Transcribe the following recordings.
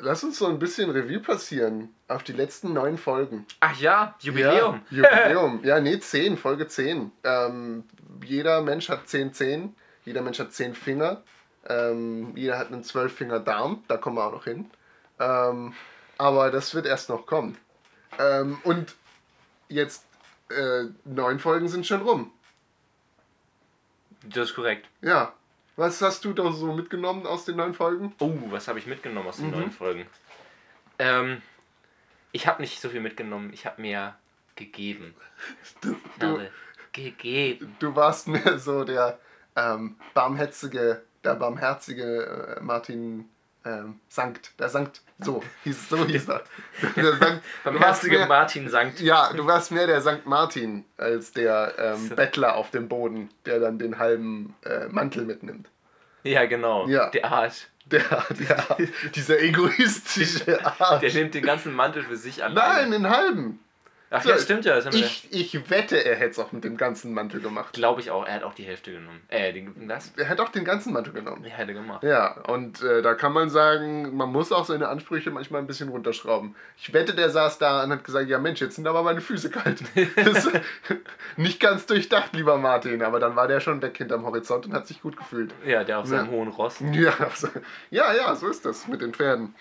lass uns so ein bisschen Revue passieren auf die letzten neun Folgen. Ach ja, Jubiläum. Ja, Jubiläum. ja, nee, zehn, Folge zehn. Ähm, jeder Mensch hat zehn Zehen, jeder Mensch hat zehn Finger, ähm, jeder hat einen zwölffinger Darm, da kommen wir auch noch hin. Ähm, aber das wird erst noch kommen. Ähm, und jetzt äh, neun Folgen sind schon rum. Das ist korrekt. Ja. Was hast du da so mitgenommen aus den neun Folgen? Oh, was habe ich mitgenommen aus den Mhm. neuen Folgen? Ähm, ich habe nicht so viel mitgenommen. Ich habe mir gegeben. Du, du, gegeben. du warst mehr so der ähm, barmherzige, der barmherzige äh, Martin ähm, Sankt. Der Sankt, so hieß, so hieß er. Der Sankt, mehr- Martin Sankt. Ja, du warst mehr der Sankt Martin als der ähm, So. Bettler auf dem Boden, der dann den halben äh, Mantel mitnimmt. Ja, genau. Ja. Der Arsch. Der, der, dieser egoistische Arsch. Der nimmt den ganzen Mantel für sich an. Nein, den halben. Ach ja, stimmt ja. Ich, ich wette, er hätte es auch mit dem ganzen Mantel gemacht. Glaube ich auch. Er hat auch die Hälfte genommen. Äh, den, das? Er hätte auch den ganzen Mantel genommen. Ja, hat er gemacht. Ja, und äh, da kann man sagen, man muss auch seine Ansprüche manchmal ein bisschen runterschrauben. Ich wette, der saß da und hat gesagt, ja Mensch, jetzt sind aber meine Füße kalt. Nicht ganz durchdacht, lieber Martin, aber dann war der schon weg hinterm Horizont und hat sich gut gefühlt. Ja, der auf seinem Ja. hohen Ross. Ja, also, ja, ja, so ist das mit den Pferden.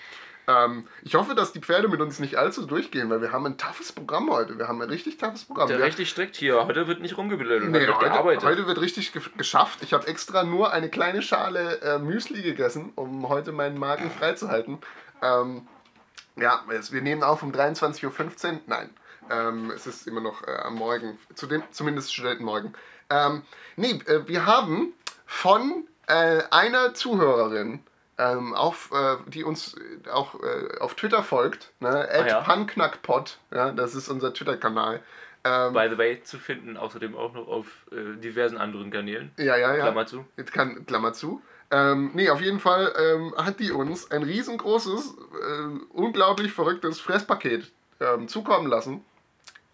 Ähm, ich hoffe, dass die Pferde mit uns nicht allzu durchgehen, weil wir haben ein toughes Programm heute. Wir haben ein richtig toughes Programm. Der wir, richtig strikt hier. Heute wird nicht rumgebildet. Nee, heute gearbeitet. heute wird richtig ge geschafft. Ich habe extra nur eine kleine Schale äh, Müsli gegessen, um heute meinen Magen freizuhalten. Ähm, ja, wir nehmen auf um 23.15 Uhr. Nein, ähm, es ist immer noch äh, am Morgen, zu dem, zumindest Studentenmorgen. Ähm, nee, äh, wir haben von äh, einer Zuhörerin, ähm, auf, äh, die uns äh, auch äh, auf Twitter folgt, ne, Ah, ja. panknackpod, ja, das ist unser Twitter-Kanal. Ähm, By the way, zu finden außerdem auch noch auf äh, diversen anderen Kanälen. ja, ja, ja. Klammer zu. Jetzt kann, Klammer zu. Ähm, nee, auf jeden Fall ähm, hat die uns ein riesengroßes, äh, unglaublich verrücktes Fresspaket ähm, zukommen lassen.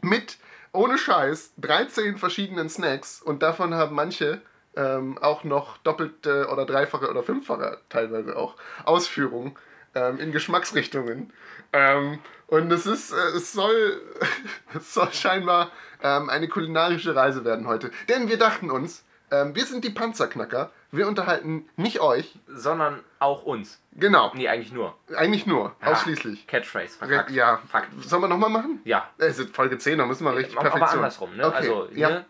Mit, ohne Scheiß, 13 verschiedenen Snacks. Und davon haben manche ähm, auch noch doppelte oder dreifache oder fünffache teilweise auch Ausführungen ähm, in Geschmacksrichtungen. Ähm, und es ist, äh, es soll, es soll scheinbar ähm, eine kulinarische Reise werden heute. Denn wir dachten uns, ähm, wir sind die Panzerknacker, wir unterhalten nicht euch, Sondern auch uns. genau, Nee, eigentlich nur. eigentlich nur, Ja. ausschließlich. Catchphrase. Re- Verkackt. Ja, Fakt. sollen wir nochmal machen? Ja. Es ist Folge 10, da müssen wir richtig Aber Perfektion. andersrum, ne? Okay, Also, ja. hier,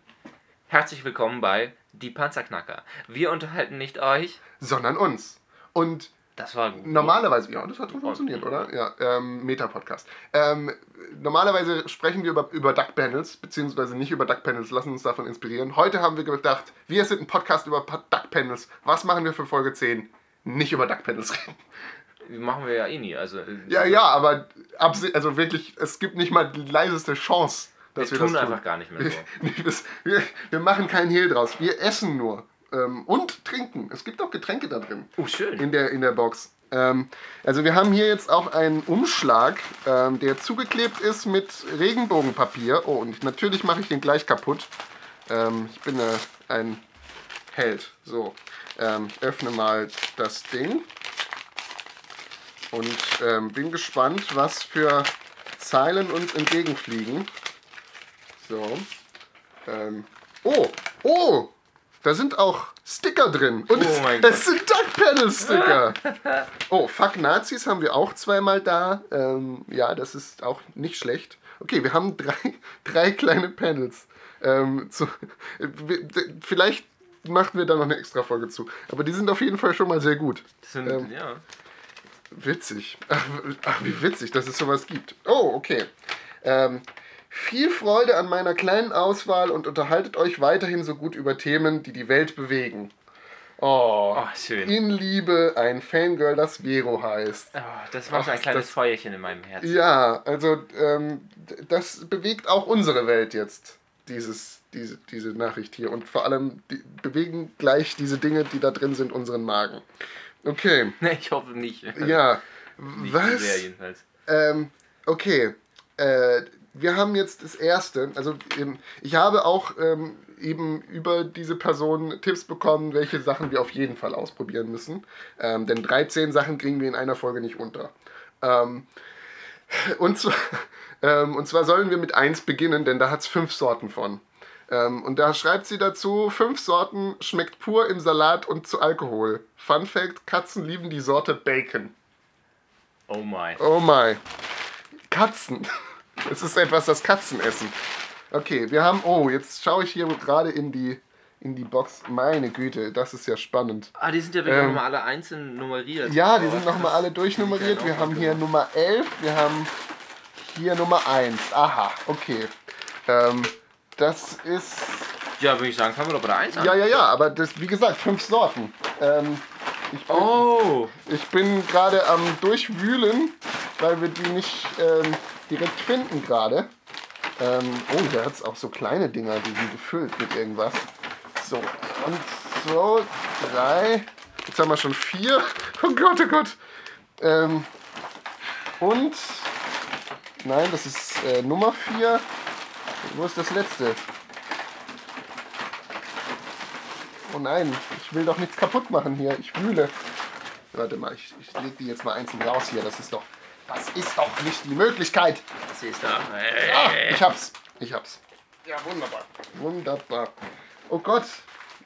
herzlich willkommen bei Die Panzerknacker. Wir unterhalten nicht euch. Sondern uns. Und Das war gut. Normalerweise, ja, das hat schon funktioniert, oder? Ja, ähm, Meta-Podcast. Ähm, normalerweise sprechen wir über, über Duck-Panels, beziehungsweise nicht über Duck-Panels, lassen uns davon inspirieren. Heute haben wir gedacht, wir sind ein Podcast über Pa- Duck-Panels. Was machen wir für Folge 10? Nicht über Duck-Panels reden. Machen wir ja eh nie. Also, äh, Ja, ja, aber also wirklich, es gibt nicht mal die leiseste Chance, dass wir, tun das tun. einfach gar nicht mehr so. Wir, wir machen keinen Hehl draus. Wir essen nur. Ähm, und trinken. Es gibt auch Getränke da drin. Oh, schön. in der, in der Box. Ähm, also wir haben hier jetzt auch einen Umschlag, ähm, der zugeklebt ist mit Regenbogenpapier. Oh, und natürlich mache ich den gleich kaputt. Ähm, ich bin äh, ein Held. So, ähm, öffne mal das Ding. Und ähm, bin gespannt, was für Zeilen uns entgegenfliegen. So. Ähm, oh, oh, da sind auch Sticker drin. Und Oh es, mein es sind Duck Panel Sticker. oh, Fuck Nazis haben wir auch zweimal da. Ähm, ja, das ist auch nicht schlecht. Okay, wir haben drei, drei kleine Panels. Ähm, zu, vielleicht machen wir da noch eine extra Folge zu. Aber die sind auf jeden Fall schon mal sehr gut. Das sind, ähm, ja. Witzig. Ach, ach, wie witzig, dass es sowas gibt. Oh, okay. Ähm, viel Freude an meiner kleinen Auswahl und unterhaltet euch weiterhin so gut über Themen, die die Welt bewegen. Oh, Oh, schön. in Liebe, ein Fangirl, das Vero heißt. Oh, das war so ein Ach, kleines das- Feuerchen in meinem Herzen. Ja, also ähm, das bewegt auch unsere Welt jetzt, dieses, diese, diese Nachricht hier. Und vor allem die, bewegen gleich diese Dinge, die da drin sind, unseren Magen. Okay, Ich hoffe nicht. ja. Nicht Was? sehr jedenfalls. Ähm, okay. Äh, wir haben jetzt das erste. Also ähm, ich habe auch ähm, eben über diese Person Tipps bekommen, welche Sachen wir auf jeden Fall ausprobieren müssen. Ähm, denn 13 Sachen kriegen wir in einer Folge nicht unter. Ähm, und, zwar, ähm, und zwar sollen wir mit 1 beginnen, denn da hat es fünf Sorten von. Ähm, und da schreibt sie dazu, fünf Sorten schmeckt pur im Salat und zu Alkohol. Fun Fact, Katzen lieben die Sorte Bacon. Oh my. Oh my. Katzen. Es ist etwas, das Katzen essen. Okay, wir haben. Oh, jetzt schaue ich hier gerade in die, in die Box. Meine Güte, das ist ja spannend. Ah, die sind ja wirklich Ähm, nochmal alle einzeln nummeriert. Ja, die Oh, sind nochmal alle durchnummeriert. Wir haben hier Nummer 11, wir haben hier Nummer 1. Aha, okay. Ähm, das ist. Ja, würde ich sagen, fangen wir doch bei der 1 an. Ja, ja, ja, aber das, wie gesagt, fünf Sorten. Ähm, ich bin, Oh, ich bin gerade am Durchwühlen, weil wir die nicht ähm, direkt finden gerade. Ähm, oh, da hat es auch so kleine Dinger, die sind gefüllt mit irgendwas. So, und so, drei. Jetzt haben wir schon vier. Oh Gott, oh Gott. Ähm, und, nein, das ist äh, Nummer vier. Wo ist das letzte? Oh nein, ich will doch nichts kaputt machen hier. Ich wühle. Warte mal, ich, ich leg die jetzt mal einzeln raus hier. Das ist doch. Das ist doch nicht die Möglichkeit. sie ist da. Ah, ich hab's. Ich hab's. Ja, wunderbar. Wunderbar. Oh Gott.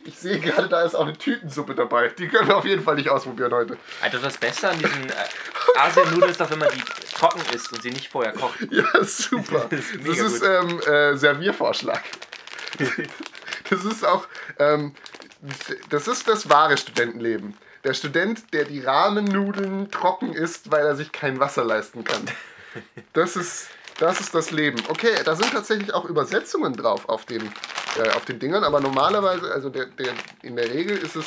Ich sehe gerade, da ist auch eine Tütensuppe dabei. Die können wir auf jeden Fall nicht ausprobieren heute. Also das Beste an diesen äh, Asiennudeln ist doch, wenn man die trocken isst und sie nicht vorher kocht. Ja, super. Das ist Das ist ähm, äh, Serviervorschlag. Das ist auch, ähm, das ist das wahre Studentenleben. Der Student, der die Rahmennudeln trocken isst, weil er sich kein Wasser leisten kann. Das ist, das ist das Leben. Okay, da sind tatsächlich auch Übersetzungen drauf auf, dem, äh, auf den Dingern, aber normalerweise, also der, der, in der Regel ist es,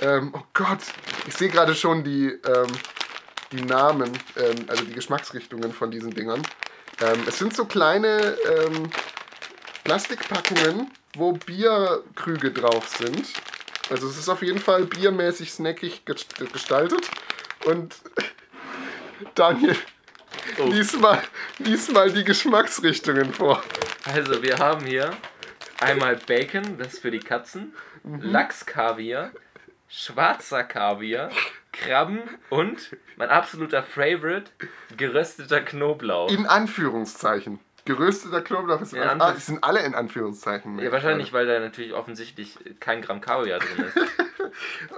ähm, oh Gott, ich sehe gerade schon die, ähm, die Namen, ähm, also die Geschmacksrichtungen von diesen Dingern. Ähm, es sind so kleine ähm, Plastikpackungen, wo Bierkrüge drauf sind. Also es ist auf jeden Fall biermäßig snackig gest- gestaltet. Und Daniel, Oh. lies, mal, lies mal die Geschmacksrichtungen vor. Also wir haben hier einmal Bacon, das ist für die Katzen, Lachskaviar, schwarzer Kaviar, Krabben und mein absoluter Favorite, gerösteter Knoblauch. In Anführungszeichen. Gerösteter Knoblauch ist in In Anführungszeichen. Ah, sind alle in Anführungszeichen. Ja, wahrscheinlich, weil da natürlich offensichtlich kein Gramm Kaviar drin ist.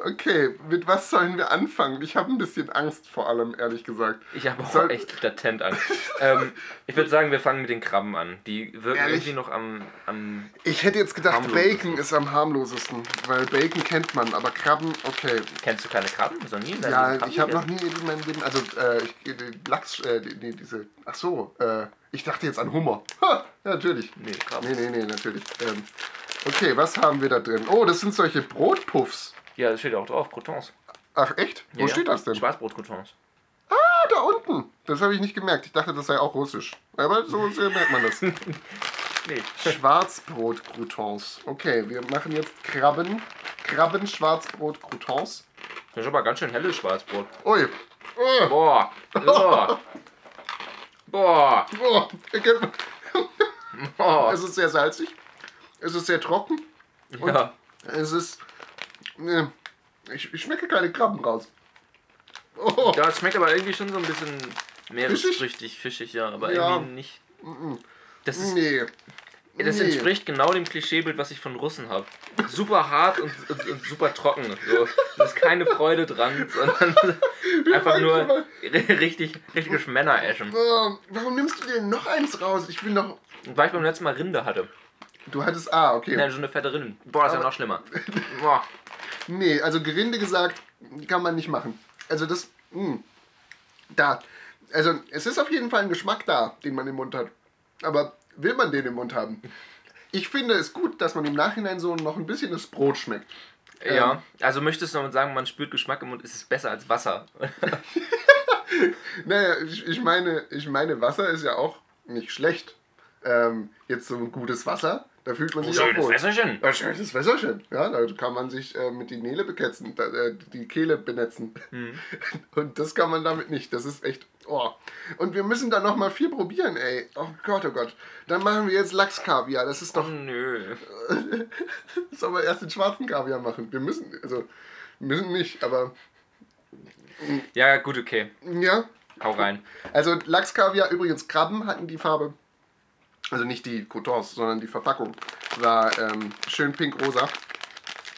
Okay, mit was sollen wir anfangen? Ich habe ein bisschen Angst vor allem, ehrlich gesagt. Ich habe auch Soll- echt latent Angst. ähm, ich würde sagen, wir fangen mit den Krabben an. Die wirken Ehrlich? irgendwie noch am, am Ich hätte jetzt gedacht. Bacon ist am harmlosesten, weil Bacon kennt man, aber Krabben, okay. Kennst du keine Krabben? Du nie Ja, Krabben ich habe noch nie in meinem Leben, also äh, ich, die Lachs, äh, die, die, diese, ach so, äh, ich dachte jetzt an Hummer. Ha, ja, natürlich. Nee, Krabben. Nee, nee, nee, natürlich. Ähm, okay, was haben wir da drin? Oh, das sind solche Brotpuffs. Ja, das steht auch drauf, Croutons. Ach, echt? Wo Ja, steht das denn? Schwarzbrot-Croutons. Ah, da unten. Das habe ich nicht gemerkt. Ich dachte, das sei auch russisch. Aber so sehr merkt man das. Nee. Schwarzbrot-Croutons. Okay, wir machen jetzt Krabben. Krabben-Schwarzbrot-Croutons. Das ist aber ganz schön helles Schwarzbrot. Ui. Boah. Boah. Boah. Es ist sehr salzig. Es ist sehr trocken. Ja. Es ist. Ne, ich, ich schmecke keine Krabben raus. Oh, ja, es schmeckt aber irgendwie schon so ein bisschen meeresfrüchtig, fischig, ja, aber Ja. irgendwie nicht. Das, ist, nee. Das nee. entspricht genau dem Klischeebild, was ich von Russen habe. Super hart und, und, und super trocken. So. Da ist keine Freude dran, sondern einfach nur richtig, richtiges Männereschen. Oh, warum nimmst du dir noch eins raus? Ich will noch. Weil ich beim letzten Mal Rinde hatte. Du hattest. Ah, okay. Ja, so eine fette Rinde. Boah, das ist ja noch schlimmer. Boah. Nee, also Gerinde gesagt, kann man nicht machen. Also das, mh, da. Also es ist auf jeden Fall ein Geschmack da, den man im Mund hat. Aber will man den im Mund haben? Ich finde es gut, dass man im Nachhinein so noch ein bisschen das Brot schmeckt. Ja, also möchtest du damit sagen, man spürt Geschmack im Mund, ist es besser als Wasser? Naja, ich, ich, meine, ich meine, Wasser ist ja auch nicht schlecht. Ähm, jetzt so ein gutes Wasser, Da fühlt man Oh, sich auch schönes wohl. Wässerchen. Ein schönes Wässerchen. Ja, da kann man sich äh, mit die Nele beketzen, da, äh, die Kehle benetzen. Mhm. Und das kann man damit nicht. Das ist echt. Oh. Und wir müssen da noch mal viel probieren, ey. Oh Gott, oh Gott. Dann machen wir jetzt Lachskaviar. Das ist Oh, doch. nö. Sollen wir erst den schwarzen Kaviar machen? Wir müssen. Also, müssen nicht, aber. Ja, gut, okay. Ja. Hau rein. Also, Lachskaviar, übrigens, Krabben hatten die Farbe. Also nicht die Coutons, sondern die Verpackung. War ähm, schön pink-rosa.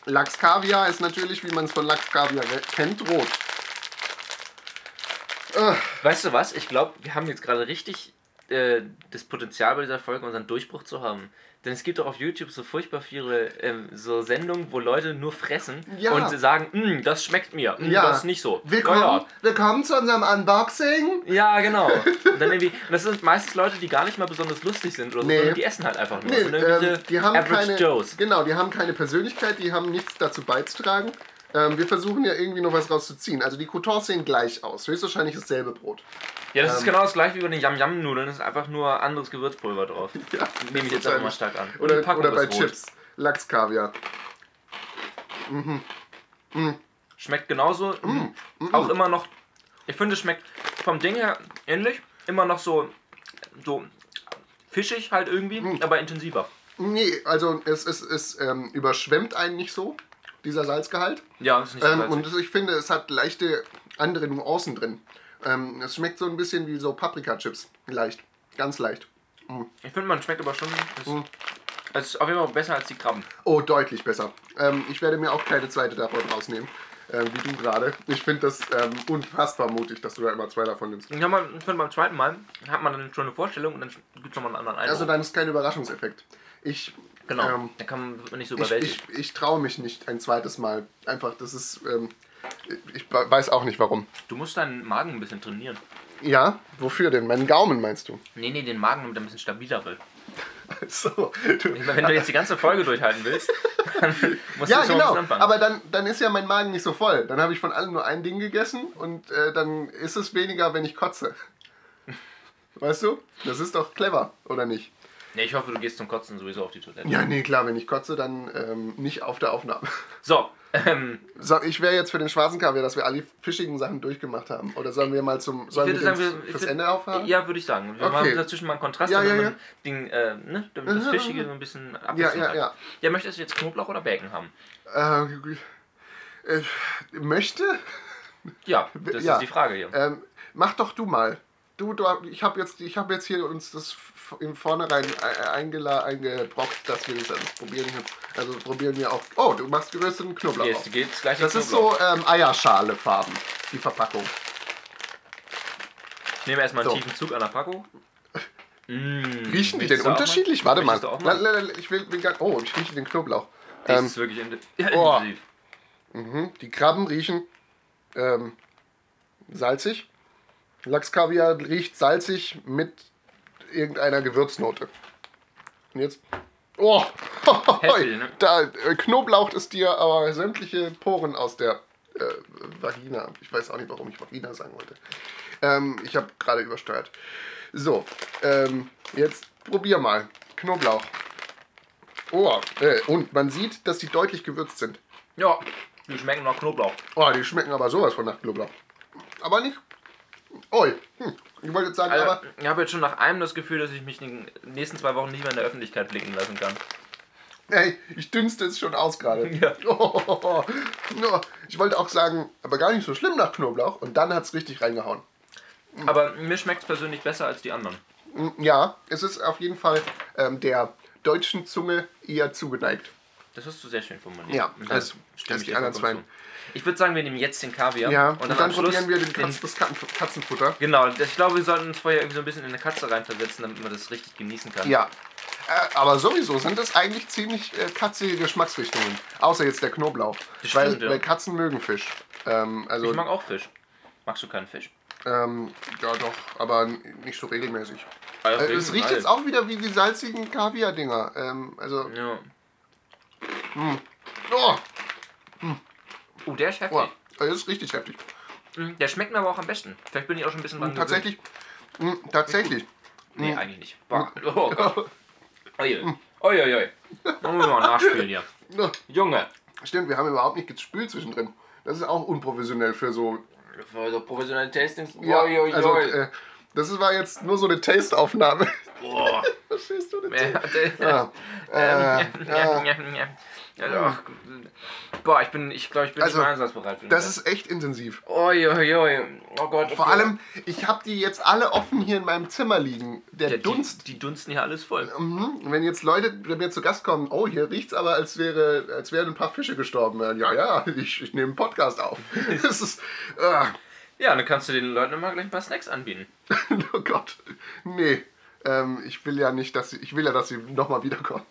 Lachskaviar ist natürlich, wie man es von Lachskaviar kennt, rot. Weißt du was? Ich glaube, wir haben jetzt gerade richtig äh, das Potenzial bei dieser Folge, unseren Durchbruch zu haben. Denn es gibt doch auf YouTube so furchtbar viele ähm, so Sendungen, wo Leute nur fressen Ja. und sagen, "Mm, das schmeckt mir, mm, Ja. das nicht so. willkommen, Ja, willkommen zu unserem Unboxing. ja. genau. Und dann irgendwie, und das sind meistens Leute, die gar nicht mal besonders lustig sind oder so, Nee. sondern die essen halt einfach nur. Nee, ähm, die haben Average keine, Joes. genau, die haben keine Persönlichkeit, die haben nichts dazu beizutragen. Ähm, wir versuchen ja irgendwie noch was rauszuziehen. Also die Coutons sehen gleich aus. Höchstwahrscheinlich dasselbe Brot. Ja, das ist ähm, genau das gleiche wie bei den Yam-Yam-Nudeln, das ist einfach nur anderes Gewürzpulver drauf. Ja, Nehme ich jetzt einfach mal stark an. Oder, oder bei ist. Chips. Lachskaviar. Schmeckt genauso. Mm, Auch immer noch. Ich finde, es schmeckt vom Ding her ähnlich. Immer noch so, so fischig halt irgendwie, Mm. aber intensiver. Nee, also es, es, es ähm, überschwemmt einen nicht so, dieser Salzgehalt. Ja, das ist nicht so Ähm, und ich finde, es hat leichte andere Nuancen drin. Ähm, es schmeckt so ein bisschen wie so Paprika-Chips. Leicht. Ganz leicht. Ich finde, man schmeckt aber schon. Es, Mm. es ist auf jeden Fall besser als die Krabben. Oh, deutlich besser. Ähm, ich werde mir auch keine zweite davon rausnehmen. Ähm, wie du gerade. Ich finde das ähm, unfassbar mutig, dass du da immer zwei davon nimmst. Ich, hab mal, ich finde, beim zweiten Mal hat man dann schon eine Vorstellung und dann gibt es nochmal einen anderen Eindruck. Also dann ist kein Überraschungseffekt. Ich, genau. ähm, dann kann man nicht so ich, überwältigt. ich, ich traue mich nicht ein zweites Mal. Einfach, das ist. Ähm, ich weiß auch nicht warum. du musst deinen Magen ein bisschen trainieren. Ja, wofür denn? Meinen Gaumen meinst du? Nee, nee, den Magen, damit er ein bisschen stabiler wird. So. Du, Ich meine, wenn du jetzt die ganze Folge durchhalten willst, dann musst ja, du schon genau. anfangen. Aber dann, dann ist ja mein Magen nicht so voll. Dann habe ich von allem nur ein Ding gegessen und äh, dann ist es weniger, wenn ich kotze. Weißt du? Das ist doch clever, oder nicht? Nee, ich hoffe, du gehst zum Kotzen sowieso auf die Toilette. Ja, nee, klar, wenn ich kotze, dann ähm, nicht auf der Aufnahme. So, ähm, So, ich wäre jetzt für den schwarzen Kaviar, dass wir alle fischigen Sachen durchgemacht haben. Oder sollen wir mal zum. Sollen wir sagen, wir- fürs Ende aufhören? ja, würde ich sagen. Wir Okay. machen dazwischen mal einen Kontrast, Ja, ja, man Ding, äh, ne, damit das. Fischige so ein bisschen ja, Abwechslung ja. hat. ja. Ja, möchtest du jetzt Knoblauch oder Bacon haben? Äh, äh, möchte? Ja, das Ja. ist die Frage hier. Ähm, mach doch du mal. Du, du ich habe jetzt, ich hab jetzt hier uns das im Vornherein e- eingela, eingebrockt, dass wir das alles probieren. Also probieren wir auch. Oh, du machst gerösteten Knoblauch. Jetzt geht's gleich Das ist so ähm, Eierschale-Farben, die Verpackung. Ich nehme erstmal einen so. tiefen Zug an der Packung. Mmh, Riechen die denn unterschiedlich? Warte mal. Du auch mal? La- la- la- Ich will, will gar, oh, ich rieche den Knoblauch. Das Ähm, ist wirklich in ja, oh. intensiv. mhm, die Krabben riechen ähm, salzig. Lachskaviar riecht salzig mit irgendeiner Gewürznote. Und jetzt. Oh! Heftig, ne? da, äh, Knoblauch ist dir aber sämtliche Poren aus der äh, Vagina. Ich weiß auch nicht, warum ich Vagina sagen wollte. Ähm, ich habe gerade übersteuert. So, ähm, jetzt probier mal. Knoblauch. Oh, äh, und man sieht, dass die deutlich gewürzt sind. Ja, die schmecken nach Knoblauch. Oh, die schmecken aber sowas von nach Knoblauch. Aber nicht. Oi. Hm. Ich wollte jetzt sagen, Also, aber. ich habe jetzt schon nach einem das Gefühl, dass ich mich in den nächsten zwei Wochen nicht mehr in der Öffentlichkeit blicken lassen kann. Ey, ich dünste es schon aus gerade. Ja. Oh, no. Ich wollte auch sagen, aber gar nicht so schlimm nach Knoblauch. Und dann hat es richtig reingehauen. Aber mir schmeckt es persönlich besser als die anderen. Mm, Ja, es ist auf jeden Fall ähm, der deutschen Zunge eher zugeneigt. Das hast du sehr schön formuliert. Ja, Und als- da stimme als ich die anderen zwei. zu. Ich würde sagen, wir nehmen jetzt den Kaviar. Ja, und und dann, dann, probieren wir den Katz, das Katzen- Katzenfutter. Genau, ich glaube, wir sollten uns vorher irgendwie so ein bisschen in eine Katze reinversetzen, damit man das richtig genießen kann. Ja. Äh, aber sowieso sind das eigentlich ziemlich äh, katzige Geschmacksrichtungen. Außer jetzt der Knoblauch. Das weil, stimmt, ja. weil Katzen mögen Fisch. Ähm, also, Ich mag auch Fisch. Magst du keinen Fisch? ähm, ja doch, aber nicht so regelmäßig. Deswegen, es riecht jetzt auch wieder wie die salzigen Kaviar-Dinger. Ähm, also, Ja. Oh, Oh, der ist heftig. oh, das ist richtig heftig. Mhm, Der schmeckt mir aber auch am besten. Vielleicht bin ich auch schon ein bisschen dran tatsächlich, mh, tatsächlich. gewöhnt. Nee, eigentlich nicht. Boah. Oh Gott. Oh je. Uiuiui. Da muss man nachspielen hier. Junge. Stimmt, wir haben überhaupt nicht gespült zwischendrin. Das ist auch unprofessionell für so. Für so professionelle Tastings. Ja, also, äh, das war jetzt nur so eine Taste-Aufnahme. Boah. Verstehst du das? Ja, Ja. Äh, ja. Also, ach, boah, ich bin, ich glaube, ich bin Also, nicht einsatzbereit. den Das ist echt intensiv. Uiuiui. Oh Gott. Vor okay. allem, ich habe die jetzt alle offen hier in meinem Zimmer liegen. Der Ja, Dunst. Die, die dunsten hier alles voll. Mhm. Wenn jetzt Leute bei mir zu Gast kommen, oh, hier riecht's aber, als, wäre, als wären ein paar Fische gestorben. Ja, ja, ich, ich nehme einen Podcast auf. Das ist. ah. Ja, dann kannst du den Leuten immer gleich ein paar Snacks anbieten. oh Gott. Nee. Ähm, ich will ja nicht, dass sie. Ich will ja, dass sie nochmal wiederkommen.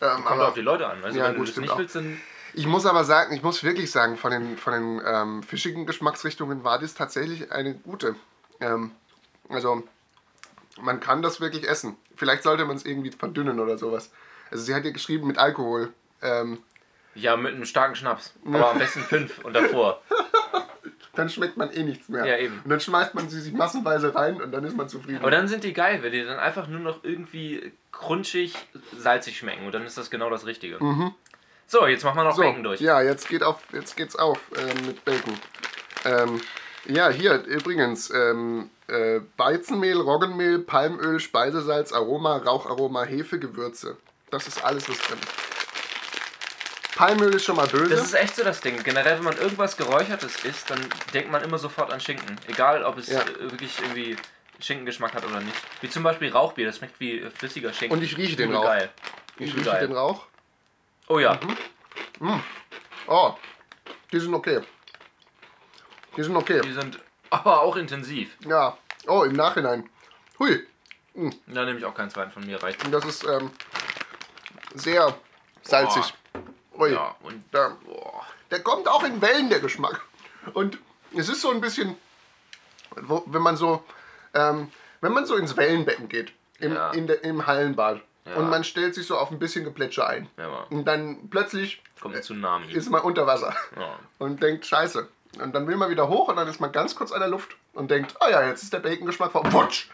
Ähm, Kommt aber auf die Leute an. Also, Ja, wenn gut, du das nicht willst, dann. ich muss aber sagen, ich muss wirklich sagen, von den, von den ähm, fischigen Geschmacksrichtungen war das tatsächlich eine gute. Ähm, also, man kann das wirklich essen. Vielleicht sollte man es irgendwie verdünnen oder sowas. Also, sie hat ja geschrieben mit Alkohol. Ähm, Ja, mit einem starken Schnaps. Aber am besten fünf und davor. dann schmeckt man eh nichts mehr. Ja, eben. Und dann schmeißt man sie sich massenweise rein und dann ist man zufrieden. Aber dann sind die geil, weil die dann einfach nur noch irgendwie crunchig, salzig schmecken. Und dann ist das genau das Richtige. So, jetzt machen wir noch Mhm. so, Bacon durch. ja, jetzt, geht auf, jetzt geht's auf ähm, mit Bacon. Ähm, ja, hier übrigens ähm, äh, Weizenmehl, Roggenmehl, Palmöl, Speisesalz, Aroma, Raucharoma, Hefe, Gewürze. Das ist alles, was drin ist. Palmöl ist schon mal böse. Das ist echt so das Ding. Generell, wenn man irgendwas Geräuchertes isst, dann denkt man immer sofort an Schinken. Egal, ob es Ja. wirklich irgendwie Schinkengeschmack hat oder nicht. Wie zum Beispiel Rauchbier, das schmeckt wie äh, flüssiger Schinken. Und ich rieche den Rauch. Geil. ich rieche den Rauch. Oh ja. Oh, die sind okay. Die sind okay. Die sind aber auch intensiv. Ja. Oh, im Nachhinein. Hui. Da nehme ich auch keinen zweiten von mir, reicht. Und das ist ähm, sehr salzig. Ui. Ja, und Da, der kommt auch in Wellen, der Geschmack. Und es ist so ein bisschen, wo, wenn man so, ähm, wenn man so ins Wellenbecken geht, im, Ja. in der, im Hallenbad, Ja. und man stellt sich so auf ein bisschen Geplätscher ein. Ja. Und dann plötzlich kommt ein Tsunami. ist man unter Wasser und denkt, scheiße. Und dann will man wieder hoch und dann ist man ganz kurz an der Luft und denkt, ah ja, jetzt ist der Bacon-Geschmack vor. Wutsch!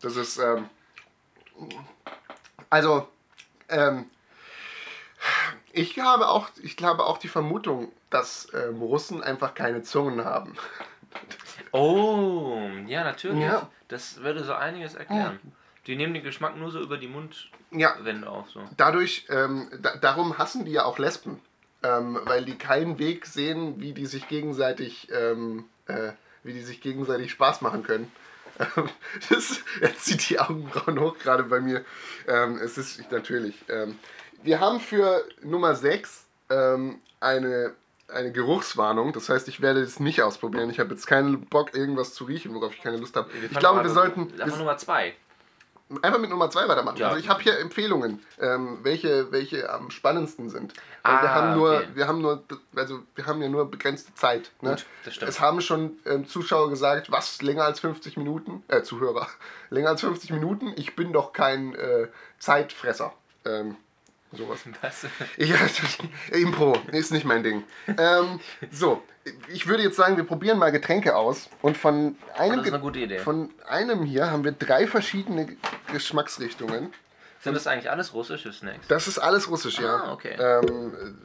Das ist, ähm, also, ähm, ich habe auch, ich glaube auch die Vermutung, dass ähm, Russen einfach keine Zungen haben. Oh, ja, natürlich. Ja. Das würde so einiges erklären. Die nehmen den Geschmack nur so über die Ja, Mundwände auf. So. dadurch, ähm, da, darum hassen die ja auch Lesben, ähm, weil die keinen Weg sehen, wie die sich gegenseitig, ähm, äh, wie die sich gegenseitig Spaß machen können. Ähm, das, jetzt zieht die Augenbrauen hoch gerade bei mir. Ähm, es ist natürlich. Wir haben für Nummer 6 ähm, eine, eine Geruchswarnung. Das heißt, ich werde es nicht ausprobieren. Ich habe jetzt keinen Bock, irgendwas zu riechen, worauf ich keine Lust habe. Ich glaube, wir sollten. Einfach Nummer zwei. Einfach mit Nummer 2 weitermachen. Ja. Also ich habe hier Empfehlungen, ähm, welche, welche am spannendsten sind. Ah, wir haben nur, okay. wir haben nur, also wir haben ja nur begrenzte Zeit. Ne? Gut, das stimmt. Es haben schon ähm, Zuschauer gesagt, was länger als 50 Minuten, äh, Zuhörer, länger als 50 Minuten, ich bin doch kein äh, Zeitfresser. Ähm, sowas. Was? Ja, Impro ist nicht mein Ding. Ähm, so, ich würde jetzt sagen, wir probieren mal Getränke aus. Und von einem, Das ist eine Ge- gute Idee. von einem hier haben wir drei verschiedene Geschmacksrichtungen. Sind das eigentlich alles russische Snacks? Das ist alles russisch, ja. Ah, okay. Ähm,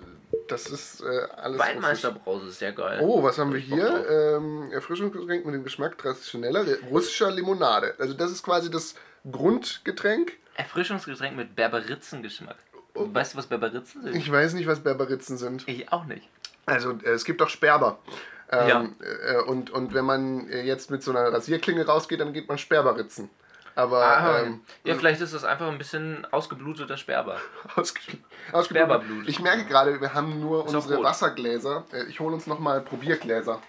das ist äh, alles russisch. Waldmeisterbrause ist sehr geil. Oh, was haben wir hier? Ähm, Erfrischungsgetränk mit dem Geschmack traditioneller russischer Limonade. Also das ist quasi das Grundgetränk. Erfrischungsgetränk mit Berberitzengeschmack. Weißt du, was Berberitzen sind? Ich weiß nicht, was Berberitzen sind. Ich auch nicht. Also äh, es gibt auch Sperber. Ähm, Ja. äh, und, und wenn man äh, jetzt mit so einer Rasierklinge rausgeht, dann geht man Sperberritzen. Aber Ah, ähm, ja, vielleicht ist das einfach ein bisschen ausgebluteter Sperber. ausge ausgeblutet. Sperberblut. Ich merke gerade, wir haben nur Ist unsere. Wassergläser. Ich hole uns nochmal Probiergläser.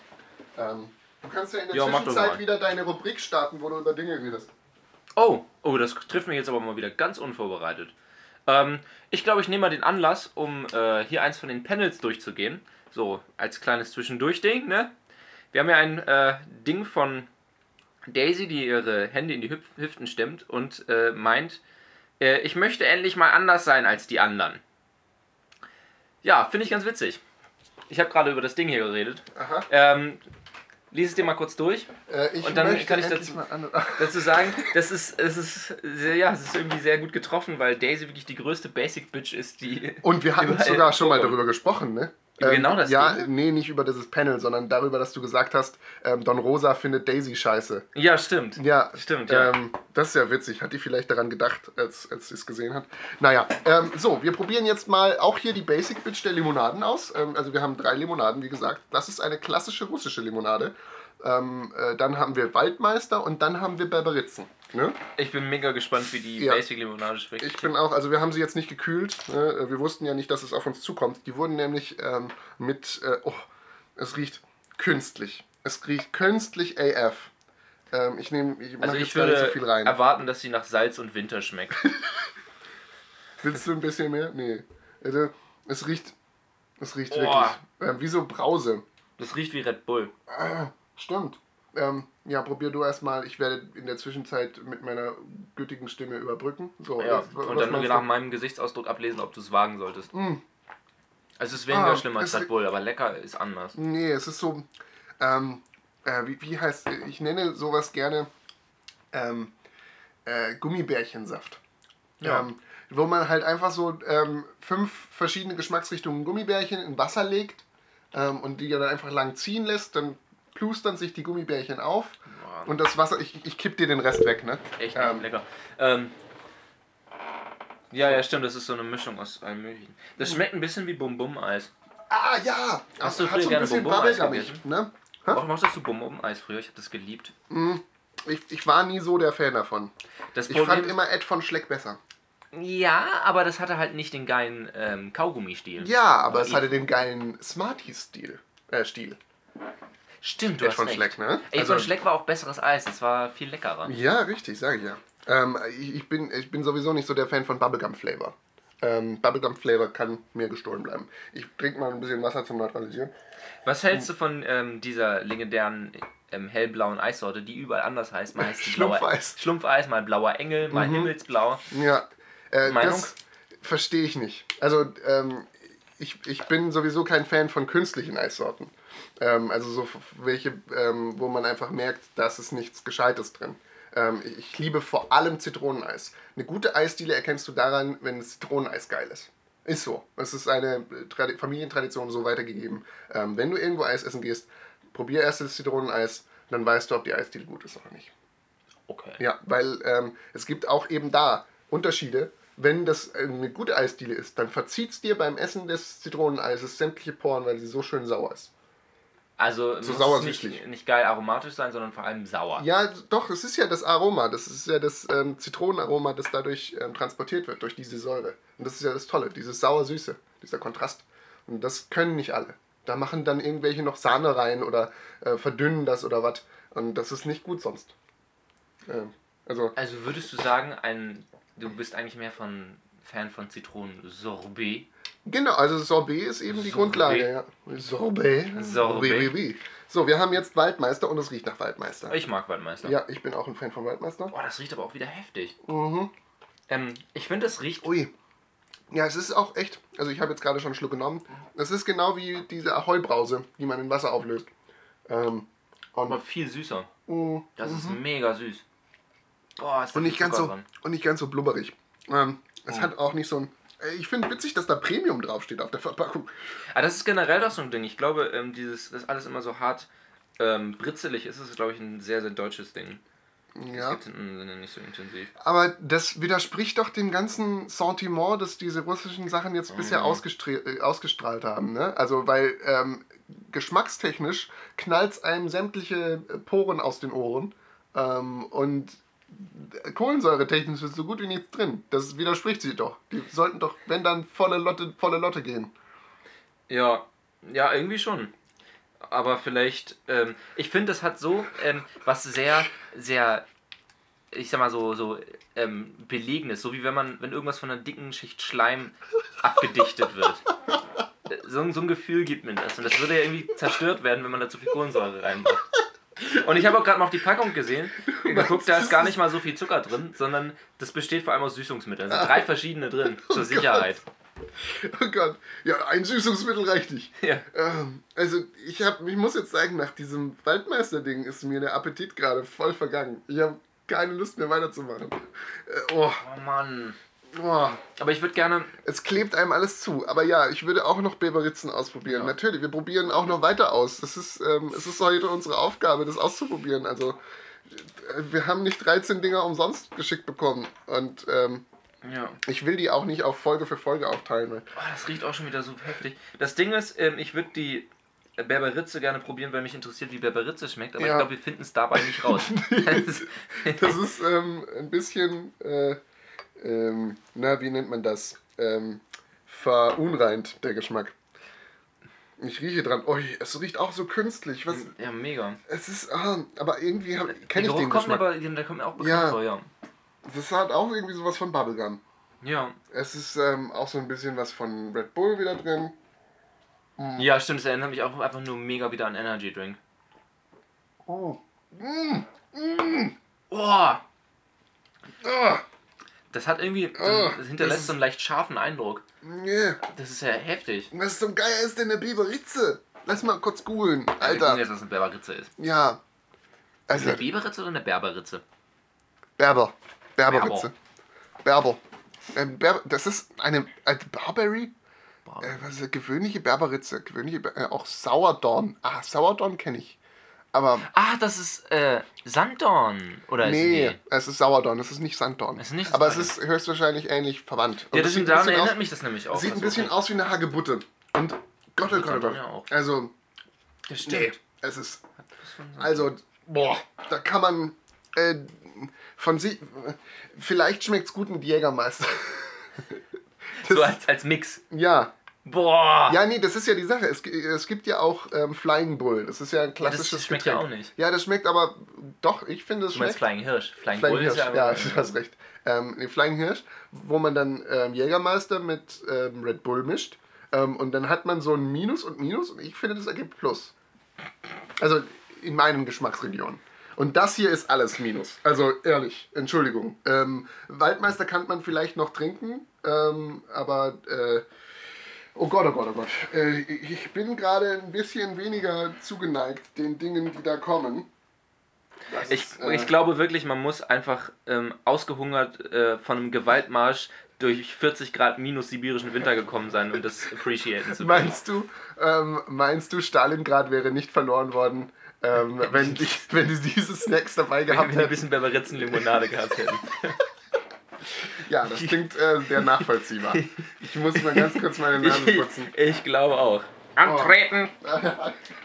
Ähm, du kannst ja in der Ja, Zwischenzeit wieder deine Rubrik starten, wo du über Dinge redest. Oh, oh, das trifft mich jetzt aber mal wieder ganz unvorbereitet. Ähm, ich glaube, ich nehme mal den Anlass, um äh, hier eins von den Panels durchzugehen. So, als kleines Zwischendurch-Ding, ne? Wir haben ja ein äh, Ding von Daisy, die ihre Hände in die Hüf Hüften stemmt und äh, meint, äh, ich möchte endlich mal anders sein als die anderen. Ja, finde ich ganz witzig. Ich habe gerade über das Ding hier geredet. Aha. Ähm, lies es dir mal kurz durch. Äh, Und dann kann ich dazu- Dazu sagen, das ist, es ist, sehr, ja, es ist irgendwie sehr gut getroffen, weil Daisy wirklich die größte Basic Bitch ist, die. Und wir hatten sogar schon mal darüber gesprochen, ne? Über genau das Ja, Ding? nee, nicht über dieses Panel, sondern darüber, dass du gesagt hast, ähm, Don Rosa findet Daisy scheiße. Ja, stimmt. Ja, Stimmt, ja. Ähm, das ist ja witzig. Hat die vielleicht daran gedacht, als, als sie es gesehen hat? Naja, ähm, so, wir probieren jetzt mal auch hier die Basic Bitch der Limonaden aus. Ähm, also wir haben drei Limonaden, wie gesagt. Das ist eine klassische russische Limonade. Ähm, äh, dann haben wir Waldmeister und dann haben wir Berberitzen. Ne? Ich bin mega gespannt, wie die Ja. Basic Limonade schmeckt. Ich bin auch, also wir haben sie jetzt nicht gekühlt. Ne? Wir wussten ja nicht, dass es auf uns zukommt. Die wurden nämlich ähm, mit, äh, oh, es riecht künstlich. Es riecht künstlich AF. Ähm, ich nehme, ich mache also jetzt gar nicht so viel rein. erwarten, dass sie nach Salz und Winter schmeckt. Willst du ein bisschen mehr? Nee. Also, es riecht, es riecht Boah. wirklich ähm, wie so Brause. Das riecht wie Red Bull. Ah, stimmt. Ähm, ja, probier du erstmal. Ich werde in der Zwischenzeit mit meiner gütigen Stimme überbrücken. So, Ja, was und dann nur nach du? meinem Gesichtsausdruck ablesen, ob du es wagen solltest. Mm. Es ist weniger Ah, schlimm als Red Bull, aber lecker ist anders. Nee, es ist so. Ähm, äh, wie, wie heißt. Ich nenne sowas gerne ähm, äh, Gummibärchensaft. Ja. Ähm, wo man halt einfach so ähm, fünf verschiedene Geschmacksrichtungen Gummibärchen in Wasser legt ähm, und die dann einfach lang ziehen lässt, dann plustern sich die Gummibärchen auf Boah, und das Wasser, ich, ich kipp dir den Rest weg, ne? echt ähm, lecker. Ähm, ja, ja, stimmt, das ist so eine Mischung aus allem möglichen. Das schmeckt ein bisschen wie Bum-Bum-Eis. Ah ja! Hast du früher so gerne gegessen? ne? Warum mochtest du Bum-Bum-Eis früher? Ich habe das geliebt. Ich, ich war nie so der Fan davon. Das Ich Problem fand immer Ed von Schleck besser. Ja, aber das hatte halt nicht den geilen ähm, Kaugummi-Stil. Ja, aber es hatte den geilen Smarties-Stil. Äh, Stil. Stimmt, du Ed hast von recht. Schleck, ne? Ey, Also- von Schleck war auch besseres Eis. Das war viel leckerer. Ja, richtig, sage ich ja. Ähm, ich, bin, ich bin sowieso nicht so der Fan von Bubblegum-Flavor. Ähm, Bubblegum-Flavor kann mir gestohlen bleiben. Ich trinke mal ein bisschen Wasser zum Neutralisieren. Was hältst du von ähm, dieser legendären ähm, hellblauen Eissorte, die überall anders heißt? Mal heißt Schlumpfeis. Schlumpfeis, mal blauer Engel, mal Himmelsblau. Ja, äh, Meinung? das verstehe ich nicht. Also, ähm, ich, ich bin sowieso kein Fan von künstlichen Eissorten. Ähm, also so welche, ähm, wo man einfach merkt, dass es nichts Gescheites drin. Ähm, ich, liebe vor allem Zitroneneis. Eine gute Eisdiele erkennst du daran, wenn das Zitroneneis geil ist. Ist so. Es ist eine äh, Tradi Familientradition so weitergegeben. Ähm, wenn du irgendwo Eis essen gehst, probier erst das Zitroneneis, dann weißt du, ob die Eisdiele gut ist oder nicht. Okay. Ja, weil ähm, es gibt auch eben da Unterschiede. Wenn das eine gute Eisdiele ist, dann verzieht es dir beim Essen des Zitroneneises sämtliche Poren, weil sie so schön sauer ist. Also So sauer es nicht, nicht geil aromatisch sein, sondern vor allem sauer. Ja, doch, es ist ja das Aroma. Das ist ja das ähm, Zitronenaroma, das dadurch ähm, transportiert wird, durch diese Säure. Und das ist ja das Tolle, dieses sauer-süße, dieser Kontrast. Und das können nicht alle. Da machen dann irgendwelche noch Sahne rein oder äh, verdünnen das oder was. Und das ist nicht gut sonst. Ähm, also, Also würdest du sagen, ein, du bist eigentlich mehr von Fan von Zitronensorbet? Genau, also Sorbet ist eben die Sorbet. Grundlage. Ja. Sorbet. Sorbet. Oui. So, wir haben jetzt Waldmeister und es riecht nach Waldmeister. Ich mag Waldmeister. Ja, ich bin auch ein Fan von Waldmeister. Boah, das riecht aber auch wieder heftig. Mhm. Ähm, ich finde, das riecht. Ui. Ja, es ist auch echt, also ich habe jetzt gerade schon einen Schluck genommen. Es ist genau wie diese Ahoi-Brause, die man in Wasser auflöst. Ähm, Aber viel süßer. mm, Das ist mega süß. Boah, ist und, nicht ganz Zucker so, dran. und nicht ganz so blubberig. Ähm, es Mm. hat auch nicht so ein... äh, Ich finde witzig, dass da Premium draufsteht auf der Verpackung. Aber das ist generell doch so ein Ding. Ich glaube, ähm, dieses, das alles immer so hart ähm, britzelig ist, ist, glaube ich, ein sehr, sehr deutsches Ding. Das Ja. gibt es im Sinne nicht so intensiv. Aber das widerspricht doch dem ganzen Sentiment, das diese russischen Sachen jetzt bisher Mhm. ausgestre- äh, ausgestrahlt haben. Ne? Also, weil ähm, geschmackstechnisch knallt einem sämtliche äh, Poren aus den Ohren ähm, und Kohlensäuretechnisch ist so gut wie nichts drin. Das widerspricht sich doch. Die sollten doch, wenn dann, volle Lotte, volle Lotte gehen. Ja, ja, irgendwie schon. Aber vielleicht, ähm, ich finde, das hat so ähm, was sehr, sehr, ich sag mal so, so ähm, Belegenes, so wie wenn man, wenn irgendwas von einer dicken Schicht Schleim abgedichtet wird. Äh, So, so ein Gefühl gibt mir das. Und das würde ja irgendwie zerstört werden, wenn man da zu viel Kohlensäure reinmacht. Und ich habe auch gerade mal auf die Packung gesehen, geguckt, da ist gar nicht mal so viel Zucker drin, sondern das besteht vor allem aus Süßungsmitteln. Da sind drei verschiedene drin, zur Sicherheit. Oh Gott. Ja, ein Süßungsmittel reicht nicht. Ja. Ähm, also, ich, hab, ich muss jetzt sagen, nach diesem Waldmeister-Ding ist mir der Appetit gerade voll vergangen. Ich habe keine Lust mehr weiterzumachen. Äh, oh, Oh Mann. Oh. Aber ich würde gerne. Es klebt einem alles zu. Aber ja, ich würde auch noch Beberitzen ausprobieren. Ja. Natürlich, wir probieren auch noch weiter aus. Das ist, ähm, es ist heute unsere Aufgabe, das auszuprobieren. Also, äh, wir haben nicht 13 Dinger umsonst geschickt bekommen. Und ähm, Ja. ich will die auch nicht auf Folge für Folge aufteilen. Oh, das riecht auch schon wieder so heftig. Das Ding ist, ähm, ich würde die Berberitze gerne probieren, weil mich interessiert, wie Berberitze schmeckt, aber Ja. ich glaube, wir finden es dabei nicht raus. Das ist ähm, ein bisschen, äh, ähm, na, wie nennt man das? Ähm, verunreint, der Geschmack. Ich rieche dran. Ui, es riecht auch so künstlich. Was, ja, mega. es ist, ah, aber irgendwie kenne ich den kommt Geschmack. aber, der kommt mir auch bekannt Ja. vor, ja. Das hat auch irgendwie sowas von Bubblegum. Ja. Es ist ähm, auch so ein bisschen was von Red Bull wieder drin. Ja, stimmt, es erinnert mich auch einfach nur mega wieder an Energy Drink. Oh. Mm. Oh, Ah. Das hat irgendwie, Oh, das hinterlässt das so einen leicht scharfen Eindruck. Nee. Das ist ja heftig. Was zum Geier ist denn eine Biberitze? Lass mal kurz googeln. Wir gucken Alter. jetzt, was eine Berberitze ist. Ja. Ist Also, eine Biberitze oder eine Berberitze? Berber. Berberitze. Berber. Ähm, Ber das ist eine, eine Barberry. Boah. Äh, was ist das? Gewöhnliche Berberitze. Gewöhnliche, Ber äh, auch Sauerdorn. Ah, Sauerdorn kenne ich. Aber Ah, das ist äh, Sanddorn. Oder nee, ist es ist Sauerdorn. Es ist nicht Sanddorn. Es ist nicht Aber es ist höchstwahrscheinlich ähnlich verwandt. Und Ja, das daran erinnert aus- mich das nämlich auch. Sieht ein Also, bisschen okay. aus wie eine Hagebutte. Und Gott, oh Gott, oh Gott. Also, Das nee, stimmt. es ist. Also, boah, da kann man äh, von sich. Vielleicht schmeckt es gut mit Jägermeister. Das, so als, als Mix. ja. Boah! Ja, nee, das ist ja die Sache. Es, es gibt ja auch ähm, Flying Bull. Das ist ja ein Ja, das, klassisches das schmeckt Getränk. ja auch nicht. Ja, das schmeckt aber doch, ich finde es Du meinst schmeckt. Flying Hirsch. Flying, Flying Bull Hirsch, ist ja, ja, aber- du hast recht. Ähm, nee, Flying Hirsch, wo man dann ähm, Jägermeister mit ähm, Red Bull mischt. Ähm, und dann hat man so ein Minus und Minus und ich finde, das ergibt Plus. Also in meinen Geschmacksregionen. Und das hier ist alles Minus. Also ehrlich, Entschuldigung. Ähm, Waldmeister kann man vielleicht noch trinken, ähm, aber äh, oh Gott, oh Gott, oh Gott. Äh, ich bin gerade ein bisschen weniger zugeneigt den Dingen, die da kommen. Das Ich, ist, äh, ich glaube wirklich, man muss einfach ähm, ausgehungert äh, von einem Gewaltmarsch durch 40 Grad minus sibirischen Winter gekommen sein und das appreciaten zu können. Meinst du, ähm, meinst du, Stalingrad wäre nicht verloren worden, ähm, wenn, die, wenn die diese Snacks dabei Wenn gehabt wir ein hätten? bisschen Berberitzenlimonade gehabt hätten. Ja, das klingt äh, sehr nachvollziehbar. Ich muss mal ganz kurz meine Nase Ich, putzen. ich glaube auch. Antreten!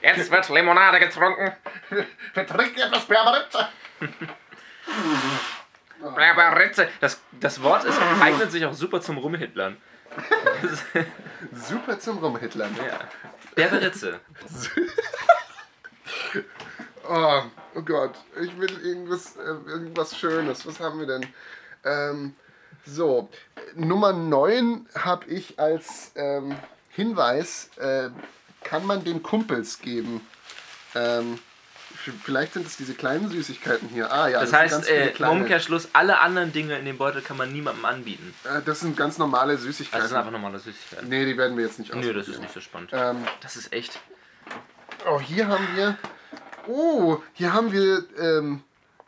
Jetzt wird Limonade getrunken. Wir trinken etwas Berberitze. Berberitze. Das, das Wort ist, eignet sich auch super zum Rumhitlern. Super zum Rumhitlern. ja. Berberitze. Oh, oh Gott, ich will irgendwas, äh, irgendwas Schönes. Was haben wir denn? Ähm, so, Nummer 9 habe ich als ähm, Hinweis, äh, kann man den Kumpels geben. Ähm, vielleicht sind es diese kleinen Süßigkeiten hier. Ah ja, Das sind heißt, äh, im. Umkehrschluss, alle anderen Dinge in dem Beutel kann man niemandem anbieten. Äh, das sind ganz normale Süßigkeiten. das sind einfach normale Süßigkeiten. nee, die werden wir jetzt nicht Nö, das ist ausprobieren. nicht so spannend. Ähm, Das ist echt. Oh, hier haben wir. Oh, hier haben wir ähm,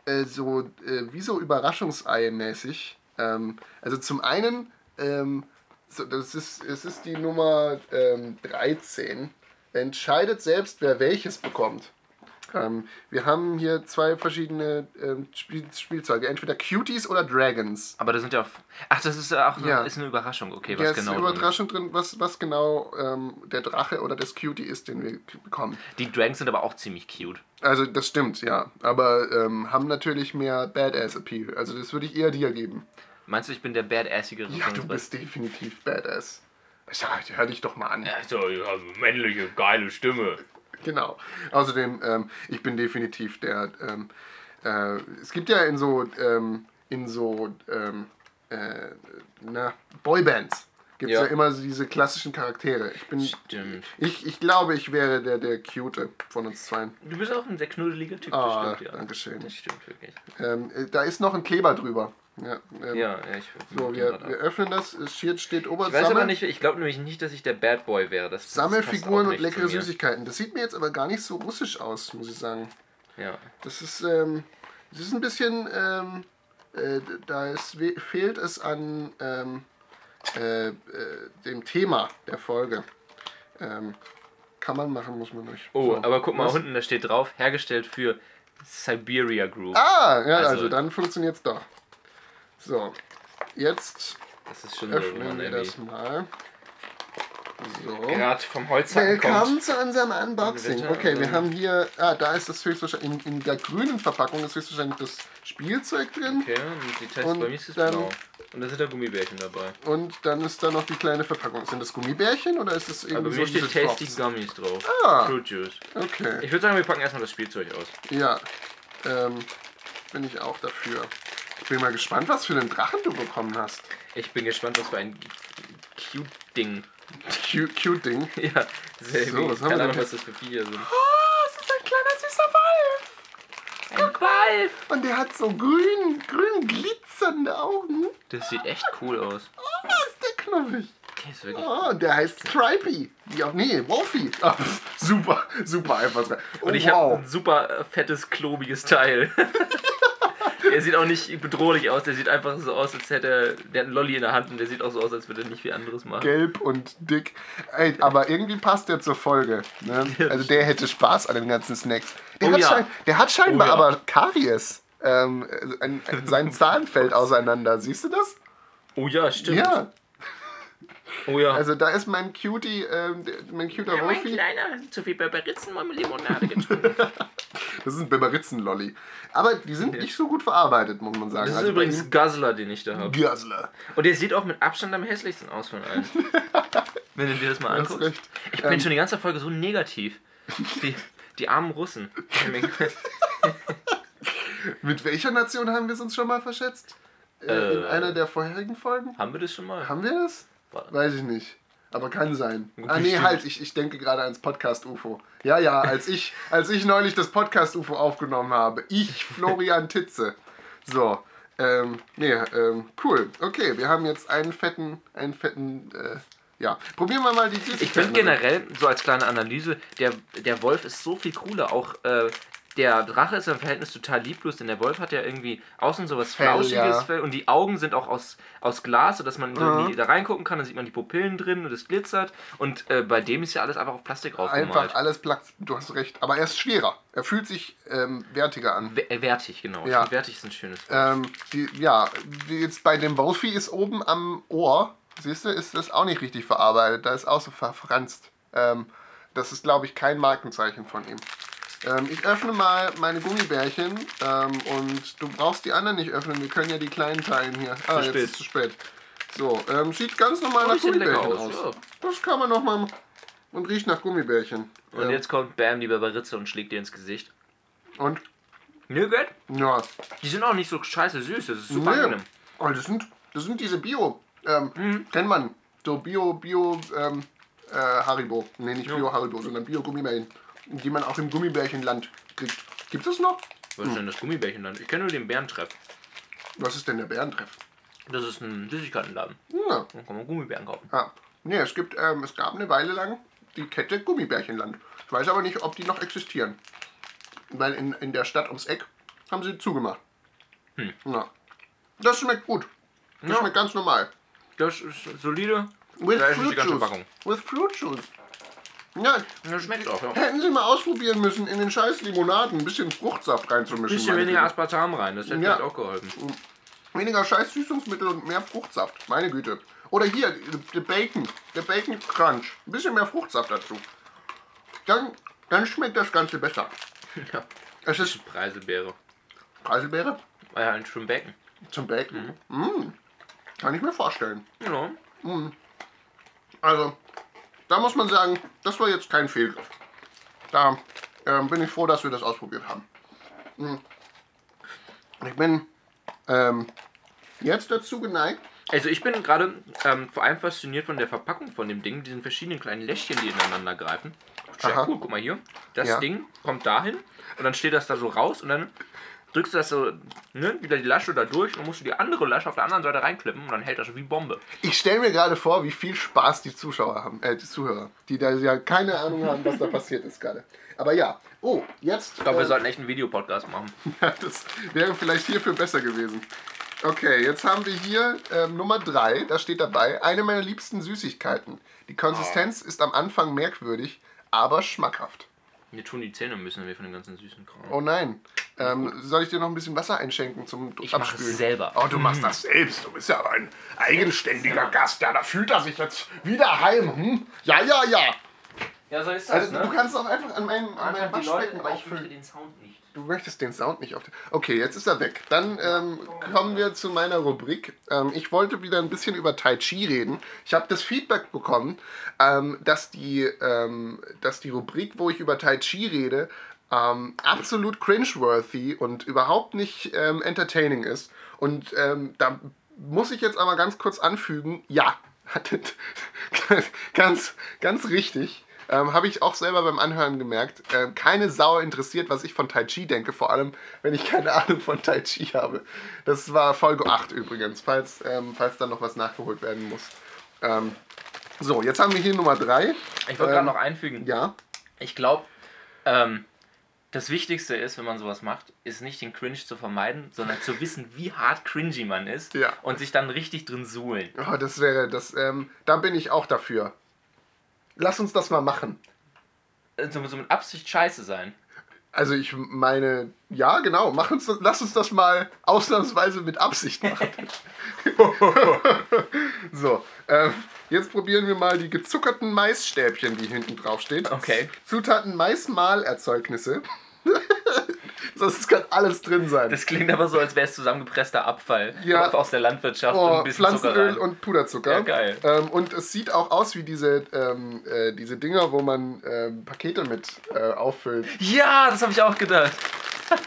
äh, so äh, wie so Überraschungsei-mäßig. Ähm, also zum einen, ähm, so, das ist, es ist die Nummer ähm, 13. Entscheidet selbst, wer welches bekommt. Ähm, wir haben hier zwei verschiedene ähm, Spiel Spielzeuge, entweder Cuties oder Dragons. Aber da sind ja. Ach, das ist ja auch eine, Ja. ist eine Überraschung. Okay, was ist genau. eine drin ist. Überraschung drin, was, was genau ähm, der Drache oder das Cutie ist, den wir bekommen. Die Dragons sind aber auch ziemlich cute. Also das stimmt, ja. Aber ähm, haben natürlich mehr Badass-Appeal. Also das würde ich eher dir geben. Meinst du, ich bin der badassigere Ja, du bist definitiv Badass. Ja, hör dich doch mal an. Ja, so, ja, männliche, geile Stimme. Genau. Außerdem, ähm, ich bin definitiv der. Ähm, äh, es gibt ja in so ähm, in so ähm, äh, na, Boybands gibt es ja. Ja. immer so diese klassischen Charaktere. Ich bin. Stimmt. Ich, ich glaube, ich wäre der der Cute von uns zwei. Du bist auch ein sehr knuddeliger Typ, Ah, das stimmt, ja. Dankeschön. Das stimmt wirklich. Ähm, äh, da ist noch ein Kleber drüber. Ja, ähm, Ja, ja, ich. So, wir, wir öffnen das. Es steht, ober ich weiß aber nicht, ich glaube nämlich nicht, dass ich der Bad Boy wäre. Das, das Sammelfiguren auch und leckere. Süßigkeiten. Das sieht mir jetzt aber gar nicht so russisch aus, muss ich sagen. Ja. Das ist, ähm, das ist ein bisschen, ähm, äh, da ist, fehlt es an ähm, äh, äh, dem Thema der Folge. Ähm, kann man machen, muss man nicht. Oh, So. aber guck mal Was? unten, da steht drauf, hergestellt für Siberia Group. Ah, ja, also, Also- dann funktioniert es doch. So, jetzt öffnen wir das mal. So. gerade vom Holzhacken Willkommen kommt. zu unserem Unboxing. Okay, wir haben hier, ah, da ist das höchstwahrscheinlich, in, in der grünen Verpackung ist höchstwahrscheinlich das Spielzeug drin. Okay, und die Tests Und bei mir ist es blau. Und da sind da Gummibärchen dabei. Und dann ist da noch die kleine Verpackung. Sind das Gummibärchen oder ist das Aber irgendwie bei so steht Tasty Drops? Gummies drauf. Ah. Fruit Juice. Okay, Ich würde sagen, wir packen erstmal das Spielzeug aus. ja. Ähm, bin ich auch dafür. Ich bin mal gespannt, was für einen Drachen du bekommen hast. Ich bin gespannt, was für ein cute Ding. Cute, cute Ding. Ja, sehr So, was haben wir Keine denn Ahnung, hier? was das für Viecher sind. Oh, es ist ein kleiner süßer Wolf. Ein Balf! Und der hat so grün, grün glitzernde Augen. Das sieht echt cool aus. Oh, ist der knuffig. Der ist wirklich Oh, der heißt Stripey. Auch, nee, Wolfie. Ah, super, super einfach. Oh, Und ich wow. habe ein super äh, fettes, klobiges Teil. er sieht auch nicht bedrohlich aus, der sieht einfach so aus, als hätte er, der hat einen Lolli in der Hand und der sieht auch so aus, als würde er nicht viel anderes machen. Gelb und dick. Ey, aber irgendwie passt der zur Folge. Ne? Also der hätte Spaß an den ganzen Snacks. Der, Oh hat, ja. schein, der hat scheinbar Oh ja. aber Karies. Ähm, ein, ein, sein Zahn fällt auseinander. Siehst du das? Oh ja, stimmt. Ja. Oh ja. Also da ist mein Cutie, ähm, der- mein cuter ja, mein Wolfie. Kleiner hat zu viel Berberitzen-Limonade getrunken. Das ist ein Biberitzen-Lolli. Aber die sind nicht so gut verarbeitet, muss man sagen. Das ist Also übrigens Guzzler, den ich da habe. Guzzler. Und der sieht auch mit Abstand am hässlichsten aus von allen. Wenn du dir das mal anguckst. Ich bin Ähm, schon die ganze Folge so negativ. Die, die armen Russen. Mit welcher Nation haben wir es uns schon mal verschätzt? Äh, in Äh. einer der vorherigen Folgen? Haben wir das schon mal? Haben wir das? Weiß ich nicht. Aber kann sein. Ah nee, halt, ich, ich denke gerade ans Podcast-UFO. Ja, ja, als ich, als ich neulich das Podcast-UFO aufgenommen habe. Ich, Florian Titze. So, ähm, nee, ähm, cool. Okay, wir haben jetzt einen fetten, einen fetten, äh, ja. Probieren wir mal die Süßigkeiten. Ich finde generell, so als kleine Analyse, der, der Wolf ist so viel cooler. Auch äh, der Drache ist im Verhältnis total lieblos, denn der Wolf hat ja irgendwie außen so was Fell, Flauschiges ja. Fell und die Augen sind auch aus, aus Glas, sodass man Mhm. da reingucken kann, dann sieht man die Pupillen drin und es glitzert. Und äh, bei dem ist ja alles einfach auf Plastik aufgemalt. Einfach alles platt. Du hast recht. Aber er ist schwerer. Er fühlt sich ähm, wertiger an. W- äh, Wertig, genau. Ja. wertig ist ein schönes. Ähm, die, ja, jetzt bei dem Wolfie ist oben am Ohr, siehst du, ist das auch nicht richtig verarbeitet. Da ist auch so verfranst. Ähm, das ist, glaube ich, kein Markenzeichen von ihm. Ähm, ich öffne mal meine Gummibärchen ähm, und du brauchst die anderen nicht öffnen. Wir können ja die kleinen teilen hier. Ah, jetzt spät. ist es zu spät. So, ähm, sieht ganz normal Oh, nach Gummibärchen aus. aus, Das kann man noch mal und riecht nach Gummibärchen. Und Ähm, jetzt kommt Bam, die Barbaritze, und schlägt dir ins Gesicht. und Nö, gut. ja, Die sind auch nicht so scheiße süß, das ist super Nee. angenehm. Oh, das sind, das sind diese Bio. Ähm, Mhm. Kennt man. So Bio, Bio, ähm, äh, Haribo. Nee, nicht Ja. Bio Haribo, sondern Bio Gummibärchen. Die man auch im Gummibärchenland kriegt. Gibt es noch? Was ist denn das Gummibärchenland? Ich kenne nur den Bärentreff. Was ist denn der Bärentreff? Das ist ein Süßigkeitenladen. Ja. Da kann man Gummibären kaufen. Ah. Nee, es gibt, ähm, es gab eine Weile lang die Kette Gummibärchenland. Ich weiß aber nicht, ob die noch existieren. Weil in, in der Stadt ums Eck haben sie zugemacht. Hm. Ja. Das schmeckt gut. Das Ja. schmeckt ganz normal. Das ist solide. With Da ist Fruit die ganze. Packung. With Fruit Juice. Ja, Das schmeckt auch, ja. hätten sie mal ausprobieren müssen, in den scheiß Limonaden ein bisschen Fruchtsaft Ein reinzumischen. bisschen meine weniger Güte. Aspartam rein, das hätte Ja. auch geholfen. Weniger scheiß Süßungsmittel und mehr Fruchtsaft. Meine Güte. Oder hier, der Bacon. Der Bacon Crunch. Ein bisschen mehr Fruchtsaft dazu. Dann, dann schmeckt das Ganze besser. Ja. Es ist Preiselbeere. Preiselbeere Ah ja, ein schön Becken. zum Bacon. Mm. Kann ich mir vorstellen. Ja. Also, da muss man sagen, das war jetzt kein Fehlgriff. Da ähm, bin ich froh, dass wir das ausprobiert haben. Hm. Ich bin ähm, jetzt dazu geneigt. Also ich bin gerade ähm, vor allem fasziniert von der Verpackung von dem Ding, diesen verschiedenen kleinen Läschchen, die ineinander greifen. Sehr Aha. cool, guck mal hier. Das Ja. Ding kommt dahin und dann steht das da so raus und dann drückst du das so, ne, wieder die Lasche da durch und dann musst du die andere Lasche auf der anderen Seite reinklippen und dann hält das wie Bombe. Ich stelle mir gerade vor, wie viel Spaß die Zuschauer haben, äh, die Zuhörer, die da ja keine Ahnung haben, was da passiert ist gerade. Aber ja, oh, jetzt. Ich glaube, wir äh, sollten echt einen Videopodcast machen. Ja, das wäre vielleicht hierfür besser gewesen. Okay, jetzt haben wir hier ähm, Nummer 3, da steht dabei, eine meiner liebsten Süßigkeiten. Die Konsistenz ist am Anfang merkwürdig, aber schmackhaft. Mir tun die Zähne müssen wir von dem ganzen süßen Kram. Oh nein. Ähm, soll ich dir noch ein bisschen Wasser einschenken zum Ich mach es selber. Oh, du machst das selbst. Du bist ja aber ein eigenständiger Gast. Ja, da fühlt er sich jetzt wieder heim. Hm? Ja, ja, ja. Ja, so ist Also, du kannst auch einfach an meinem, an meinem Waschbecken auffüllen. möchte den Sound nicht. Du möchtest den Sound nicht auf. Okay, jetzt ist er weg. Dann ähm, kommen wir zu meiner Rubrik. Ähm, ich wollte wieder ein bisschen über Tai Chi reden. Ich habe das Feedback bekommen, ähm, dass, die, ähm, dass die Rubrik, wo ich über Tai Chi rede, ähm, absolut cringeworthy und überhaupt nicht ähm, entertaining ist. Und da muss ich jetzt aber ganz kurz anfügen, ja, ganz, ganz richtig. Ähm, Habe ich auch selber beim Anhören gemerkt. Ähm, keine Sau interessiert, was ich von Tai Chi denke, vor allem wenn ich keine Ahnung von Tai Chi habe. Das war Folge 8 übrigens, falls, ähm, falls dann noch was nachgeholt werden muss. Ähm, so, jetzt haben wir hier Nummer 3. Ich wollte gerade noch einfügen. Ja, Ich glaube, ähm, das Wichtigste ist, wenn man sowas macht, ist nicht den Cringe zu vermeiden, sondern zu wissen, wie hart cringy man ist Ja. und sich dann richtig drin suhlen. oh, das wäre, das, ähm, da bin ich auch dafür. Lass uns das mal machen. Also so mit Absicht scheiße sein. Also ich meine, ja genau, mach uns, lass uns das mal ausnahmsweise mit Absicht machen. so, ähm, jetzt probieren wir mal die gezuckerten Maisstäbchen, die hinten drauf stehen. Okay. Zutaten Maismahlerzeugnisse. das kann alles drin sein. Das klingt aber so, als wäre es zusammengepresster Abfall Ja. aus der Landwirtschaft und Oh, ein bisschen Zucker Pflanzenöl und Puderzucker. Ja, geil. Ähm, und es sieht auch aus wie diese, ähm, äh, diese Dinger, wo man ähm, Pakete mit äh, auffüllt. Ja, das habe ich auch gedacht.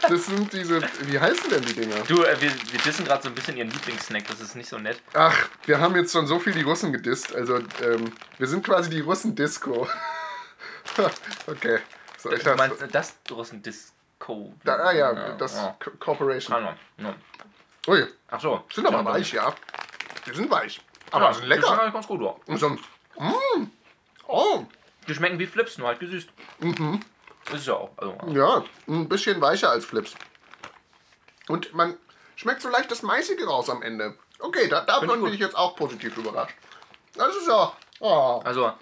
Das sind diese, wie heißen denn die Dinger? Du, äh, wir, wir dissen gerade so ein bisschen ihren Lieblingssnack, das ist nicht so nett. Ach, wir haben jetzt schon so viel die Russen gedisst. Also, ähm, wir sind quasi die Russen-Disco. okay. So, ich Du meinst äh, das Russen-Disco? Da, ah ja, das Ja. Co- Corporation. Keine Ahnung. Ja. Ui, Ach so. sind aber Ja, weich, ja. Die sind weich. Aber Ja, sind Die lecker. schmecken ganz gut, ja. Und so mm, oh, Die schmecken wie Flips, nur halt gesüßt. mhm. Das ist ja auch. Also, ja, ein bisschen weicher als Flips. Und man schmeckt so leicht das Maisige raus am Ende. Okay, da, davon gut. bin ich jetzt auch positiv überrascht. Das ist ja, oh, also.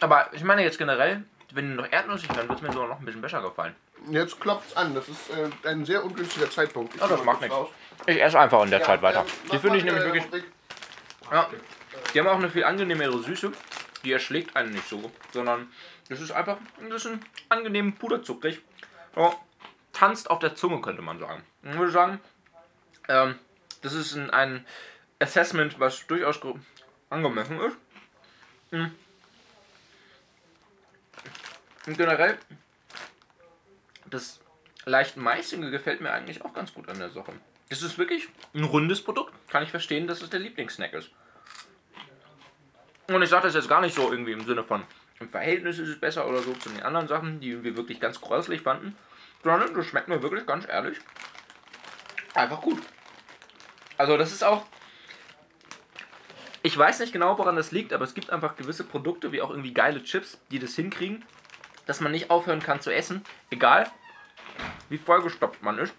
Aber ich meine jetzt generell, wenn die noch erdnussig wären, würde es mir sogar noch ein bisschen besser gefallen. jetzt klopft's an. Das ist äh, ein sehr ungünstiger Zeitpunkt. Ich Ja, das mach macht nichts. raus. Ich esse einfach in der Zeit weiter. ähm, Die finde ich nämlich ihr, wirklich. Ja. Die haben auch eine viel angenehmere Süße. Die erschlägt einen nicht so, sondern das ist einfach ein bisschen angenehm puderzuckrig. Ja, tanzt auf der Zunge, könnte man sagen. Ich würde sagen, ähm, das ist ein, ein Assessment, was durchaus angemessen ist. Mhm. Und generell, das leicht Maisige gefällt mir eigentlich auch ganz gut an der Sache. Das ist wirklich ein rundes Produkt. Kann ich verstehen, dass es der Lieblingssnack ist. Und ich sage das jetzt gar nicht so irgendwie im Sinne von, im Verhältnis ist es besser oder so zu den anderen Sachen, die wir wirklich ganz gräuslich fanden, sondern das schmeckt mir wirklich ganz ehrlich einfach gut. Also das ist auch, ich weiß nicht genau, woran das liegt, aber es gibt einfach gewisse Produkte, wie auch irgendwie geile Chips, die das hinkriegen, dass man nicht aufhören kann zu essen, egal wie vollgestopft man ist.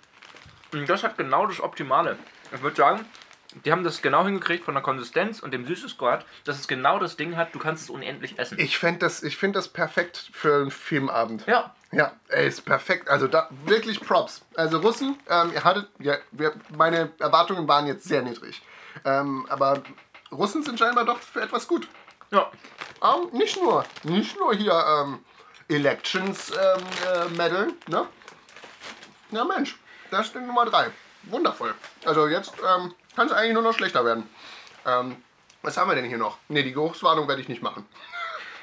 Und das hat genau das Optimale. Ich würde sagen, die haben das genau hingekriegt von der Konsistenz und dem Süßesgrad, dass es genau das Ding hat, du kannst es unendlich essen. Ich finde das, ich find das perfekt für einen Filmabend. ja, Ja, ey, ist perfekt. Also da wirklich Props. Also Russen, ähm, ihr hattet, ja, wir, meine Erwartungen waren jetzt sehr niedrig. Ähm, aber Russen sind scheinbar doch für etwas gut. ja. Ähm, nicht nur, nicht nur hier ähm, Elections ähm, äh, Medal, ne? Ja Mensch, das ist die Nummer 3. Wundervoll. Also jetzt ähm, kann es eigentlich nur noch schlechter werden. Ähm, was haben wir denn hier noch? Ne, die Geruchswarnung werde ich nicht machen.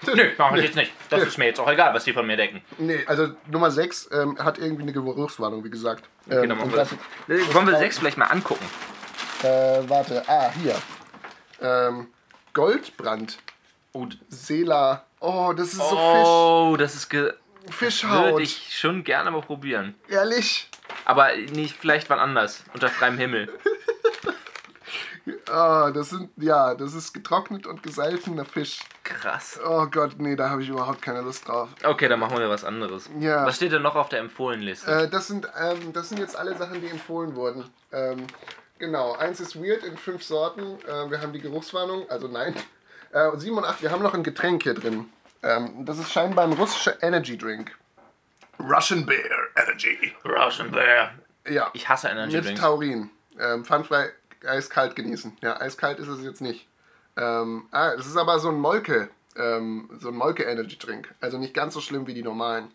Nö, machen wir jetzt nicht. Das ist mir jetzt auch egal, was die von mir denken. Nee, also Nummer 6 ähm, hat irgendwie eine Geruchswarnung, wie gesagt. Ähm, Okay, und wir das- das. Wollen wir sechs vielleicht mal angucken? Äh, warte, ah, hier. Ähm, Goldbrand. Und Sela. Oh, das ist so oh, das ist ge Fisch. Fischhaut. würde ich schon gerne mal probieren. Ehrlich? Aber nicht vielleicht wann anders, unter freiem Himmel. Ah, das sind, ja, das ist getrocknet und gesalzener Fisch. Krass. Oh Gott, nee, da habe ich überhaupt keine Lust drauf. Okay, dann machen wir was anderes. Ja. Was steht denn noch auf der Empfohlenliste? Äh, das, sind, ähm, das sind jetzt alle Sachen, die empfohlen wurden. Ähm, genau, eins ist weird in fünf Sorten. Äh, wir haben die Geruchswarnung, also nein. Äh, sieben und acht, wir haben noch ein Getränk hier drin. Ähm, das ist scheinbar ein russischer Energy Drink. Russian Bear Energy. Russian Bear. Ja, Ich hasse Energy mit Drinks. Taurin. Ähm, pfandfrei, eiskalt genießen. Ja, eiskalt ist es jetzt nicht. Ähm, ah, das ist aber so ein Molke, ähm, so ein Molke Energy Drink. Also nicht ganz so schlimm wie die normalen.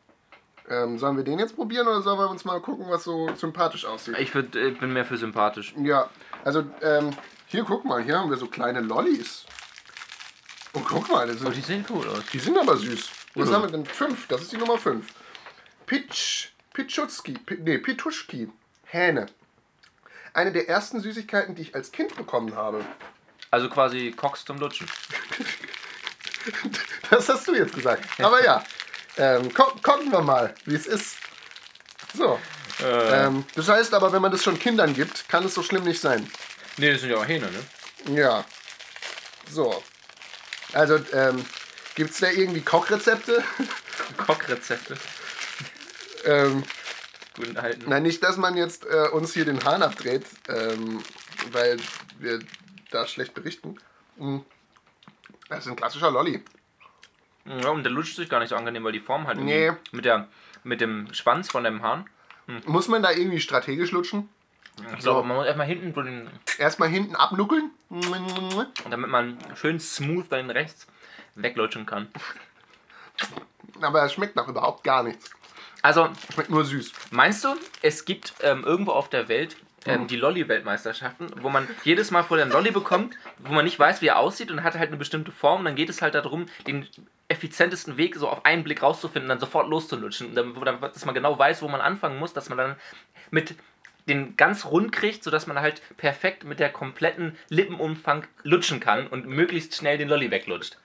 Ähm, sollen wir den jetzt probieren oder sollen wir uns mal gucken, was so sympathisch aussieht? Ich würd, äh, bin mehr für sympathisch. Ja, also ähm, hier guck mal, hier haben wir so kleine Lollis. Und guck mal, das Oh, die sind, sehen cool aus. die sind aber süß. Was haben wir denn? Fünf, das ist die Nummer fünf. Pitsch, Pitschutski, Pi- nee, Pituschki, Hähne. Eine der ersten Süßigkeiten, die ich als Kind bekommen habe. Also quasi Cox zum Lutschen. Das hast du jetzt gesagt. Aber ja, ähm, gu gucken wir mal, wie es ist. So. Äh, Ähm, das heißt aber, wenn man das schon Kindern gibt, kann es so schlimm nicht sein. nee, das sind ja auch Hähne, ne? Ja. So. Also, ähm, gibt es da irgendwie Kochrezepte? Kochrezepte. ähm, Guten alten. nein, nicht, dass man jetzt äh, uns hier den Hahn abdreht, ähm, weil wir da schlecht berichten. Mm. Das ist ein klassischer Lolli. Ja, und der lutscht sich gar nicht so angenehm, weil die Form halt Nee. mit, der, mit dem Schwanz von dem Hahn. Muss man da irgendwie strategisch lutschen? Ich glaube, man muss erstmal hinten, so Erstmal hinten abnuckeln. Damit man schön smooth dann rechts weglutschen kann. Aber es schmeckt nach überhaupt gar nichts. Also, Schmeckt nur süß. Meinst du, es gibt ähm, irgendwo auf der Welt ähm, die Lolli-Weltmeisterschaften, wo man jedes Mal vor den Lolli bekommt, wo man nicht weiß, wie er aussieht und hat halt eine bestimmte Form, und dann geht es halt darum, den effizientesten Weg so auf einen Blick rauszufinden, dann sofort loszulutschen, dann, wo dann, dass man genau weiß, wo man anfangen muss, dass man dann mit den ganz rund kriegt, sodass man halt perfekt mit der kompletten Lippenumfang lutschen kann und möglichst schnell den Lolli weglutscht.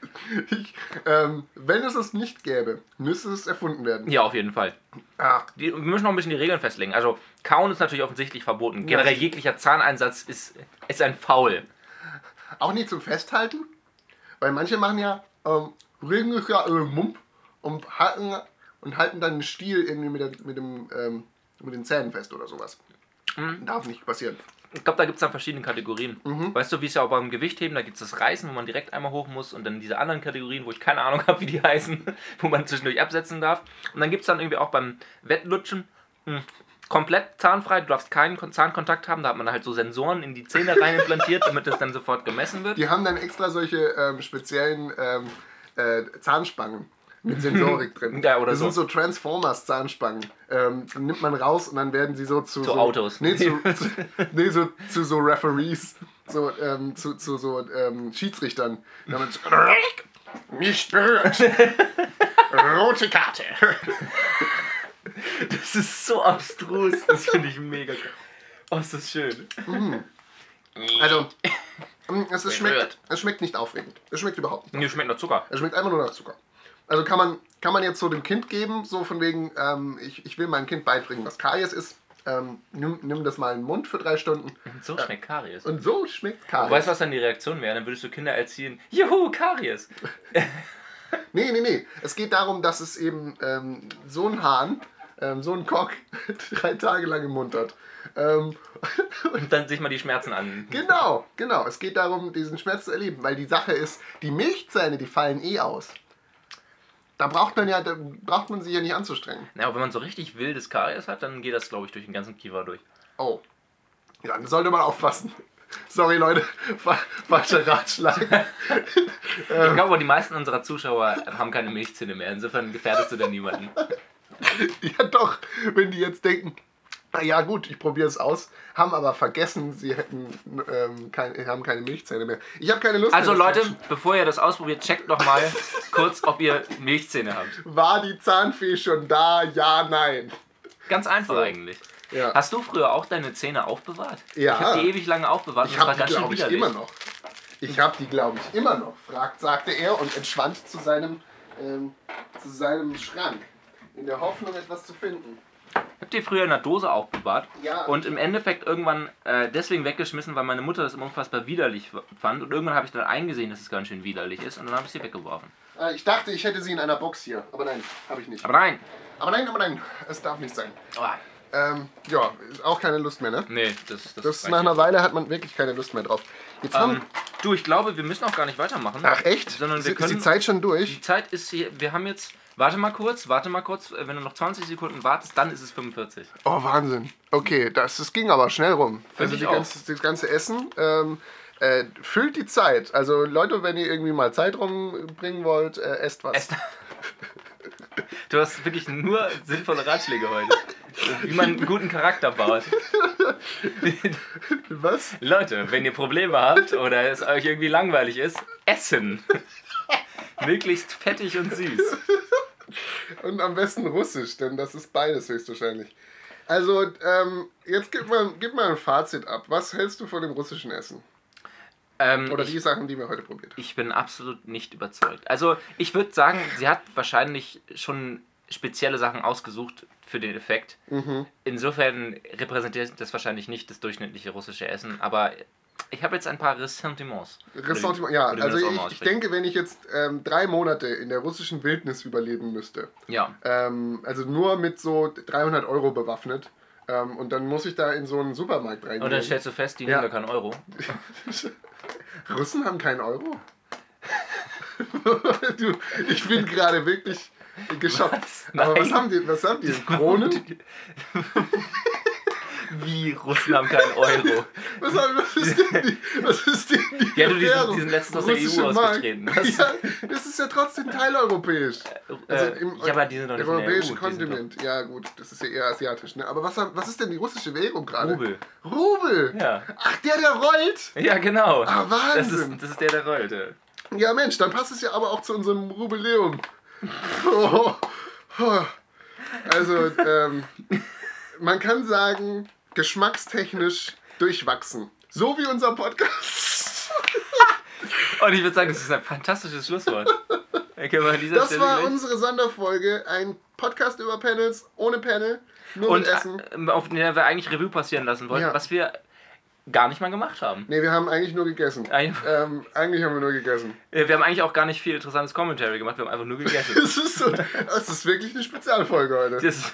Ich, ähm, wenn es es nicht gäbe, müsste es erfunden werden. Ja, auf jeden Fall. Ah, Die, wir müssen noch ein bisschen die Regeln festlegen. Also, kauen ist natürlich offensichtlich verboten. Generell jeglicher Zahneinsatz ist, ist ein Foul. auch nicht zum Festhalten, weil manche machen ja ähm, regelmäßiger äh, Mump und halten, und halten dann den Stiel irgendwie mit, der, mit, dem, ähm, mit den Zähnen fest oder sowas. Mhm. Darf nicht passieren. Ich glaube, da gibt es dann verschiedene Kategorien. Mhm. Weißt du, wie es ja auch beim Gewichtheben, da gibt es das Reißen, wo man direkt einmal hoch muss und dann diese anderen Kategorien, wo ich keine Ahnung habe, wie die heißen, wo man zwischendurch absetzen darf. Und dann gibt es dann irgendwie auch beim Wettlutschen mh, komplett zahnfrei, du darfst keinen Kon- Zahnkontakt haben, da hat man halt so Sensoren in die Zähne rein implantiert, damit das dann sofort gemessen wird. Die haben dann extra solche ähm, speziellen ähm, äh, Zahnspangen mit Sensorik drin. Ja, oder das so. sind so Transformers Zahnspangen. Ähm, nimmt man raus und dann werden sie so zu, Zu so, Autos. Nee, zu, zu, nee, so, zu so Referees, so ähm, zu, zu so ähm, Schiedsrichtern. Damit so, nicht berührt. Rote Karte. Das ist so abstrus, das finde ich mega geil. Oh, ist das schön. Also, mm, es, ist, schmeckt, es schmeckt nicht aufregend. Es schmeckt überhaupt nicht. Mir schmeckt noch Zucker. Es schmeckt einfach nur nach Zucker. Also kann man, kann man jetzt so dem Kind geben, so von wegen, ähm, ich, ich will meinem Kind beibringen, was Karies ist. Ähm, nimm, nimm das mal in den Mund für drei Stunden. So schmeckt Karies. Und so schmeckt Karies. Weißt du, was dann die Reaktion wäre? Dann würdest du Kinder erziehen, juhu, Karies. Nee, nee, nee. Es geht darum, dass es eben ähm, so ein Hahn, ähm, so ein Cock, drei Tage lang im Mund hat. Ähm, Und dann sich mal die Schmerzen an. genau, genau. Es geht darum, diesen Schmerz zu erleben. Weil die Sache ist, die Milchzähne, die fallen eh aus. Da braucht man ja, da braucht man sich ja nicht anzustrengen. Ja, aber wenn man so richtig wildes Karies hat, dann geht das, glaube ich, durch den ganzen Kiefer durch. Oh. Ja, dann sollte man aufpassen. Sorry, Leute. Fa- Falscher Ratschlag. Ich glaube, die meisten unserer Zuschauer haben keine Milchzähne mehr. Insofern gefährdest du da niemanden. ja, doch. Wenn die jetzt denken, ja, gut, ich probiere es aus, haben aber vergessen, sie hätten ähm, kein, haben keine Milchzähne mehr. Ich habe keine Lust Also Leute, bevor ihr das ausprobiert, checkt noch mal kurz, ob ihr Milchzähne habt. War die Zahnfee schon da? Ja, nein. Ganz einfach So. eigentlich. Ja. Hast du früher auch deine Zähne aufbewahrt? Ja. Ich habe die ewig lange aufbewahrt Ich habe die, glaube ich, immer noch. Ich habe die, glaube ich, immer noch, fragt, sagte er und entschwand zu seinem, ähm, zu seinem Schrank. In der Hoffnung, etwas zu finden. Ich habe die früher in der Dose aufbewahrt Ja. und im Endeffekt irgendwann äh, deswegen weggeschmissen, weil meine Mutter das immer unfassbar widerlich fand. Und irgendwann habe ich dann eingesehen, dass es ganz schön widerlich ist und dann habe ich sie weggeworfen. Äh, Ich dachte, ich hätte sie in einer Box hier, aber nein, habe ich nicht. Aber nein. Aber nein, aber nein, es darf nicht sein. Oh, Ähm, ja, auch keine Lust mehr, ne? nee, das, das, Das nach einer. Weile hat man wirklich keine Lust mehr drauf. Jetzt Ähm, haben. du, ich glaube, wir müssen auch gar nicht weitermachen. Ach echt? Sondern ist, wir ist die können. Zeit schon durch? Die Zeit ist hier. Wir haben jetzt. Warte mal kurz, warte mal kurz. äh, Wenn du noch 20 Sekunden wartest, dann ist es 45. Oh, Wahnsinn. Okay, das, das ging aber schnell rum. Also die auch. ganze, das ganze Essen ähm, äh, füllt die Zeit. Also Leute, wenn ihr irgendwie mal Zeit rumbringen wollt, äh, esst was. Es- Du hast wirklich nur sinnvolle Ratschläge heute. Wie man einen guten Charakter baut. Was? Leute, wenn ihr Probleme habt oder es euch irgendwie langweilig ist, essen. Möglichst fettig und süß. Und am besten Russisch, denn das ist beides höchstwahrscheinlich. Also, ähm, jetzt gib mal, gib mal ein Fazit ab. Was hältst du von dem russischen Essen? Ähm, Oder ich, die Sachen, die wir heute probiert haben? ich bin absolut nicht überzeugt. Also, ich würde sagen, sie hat wahrscheinlich schon spezielle Sachen ausgesucht für den Effekt. Mhm. Insofern repräsentiert das wahrscheinlich nicht das durchschnittliche russische Essen, aber ich habe jetzt ein paar Ressentiments. Ressentiment, ja, also ich, ich denke, wenn ich jetzt ähm, drei Monate in der russischen Wildnis überleben müsste, Ja. ähm, also nur mit so 300 Euro bewaffnet, ähm, und dann muss ich da in so einen Supermarkt reingehen. Und dann stellst du fest, die Ja. nehmen gar keinen Euro. Russen haben keinen Euro? du, ich bin gerade wirklich geschockt. Was? Aber was haben die? Was haben die? Kronen? Wie Russen haben keinen Euro. Was, was ist denn die? Was ist denn die Ja, du, die sind- Währung? die sind letztens aus der EU Mark. ausgetreten. Was? Ja, das ist ja trotzdem teileuropäisch. Also äh, im ja, aber die sind doch nicht im in der europäischen EU. doch- Kontinent. Ja, gut, das ist ja eher asiatisch. Ne? Aber was, was ist denn die russische Währung gerade? Rubel. Rubel! Ja. Ach, der, der rollt! Ja, genau. Ah, Das Wahnsinn! ist, das ist der, der rollte. Ja, Mensch, dann passt es ja aber auch zu unserem Rubiläum. Oh, oh. Also, ähm, man kann sagen, geschmackstechnisch durchwachsen. So wie unser Podcast. Und ich würde sagen, das ist ein fantastisches Schlusswort. Das Stelle war gleich- unsere Sonderfolge. Ein Podcast über Panels, ohne Panel, nur Und mit Essen. äh, auf den wir eigentlich Revue passieren lassen wollten, Ja. was wir gar nicht mal gemacht haben. Nee, wir haben eigentlich nur gegessen. Ein- Ähm, eigentlich haben wir nur gegessen. Äh, Wir haben eigentlich auch gar nicht viel interessantes Commentary gemacht, wir haben einfach nur gegessen. Das ist, so, das ist wirklich eine Spezialfolge heute. Das ist,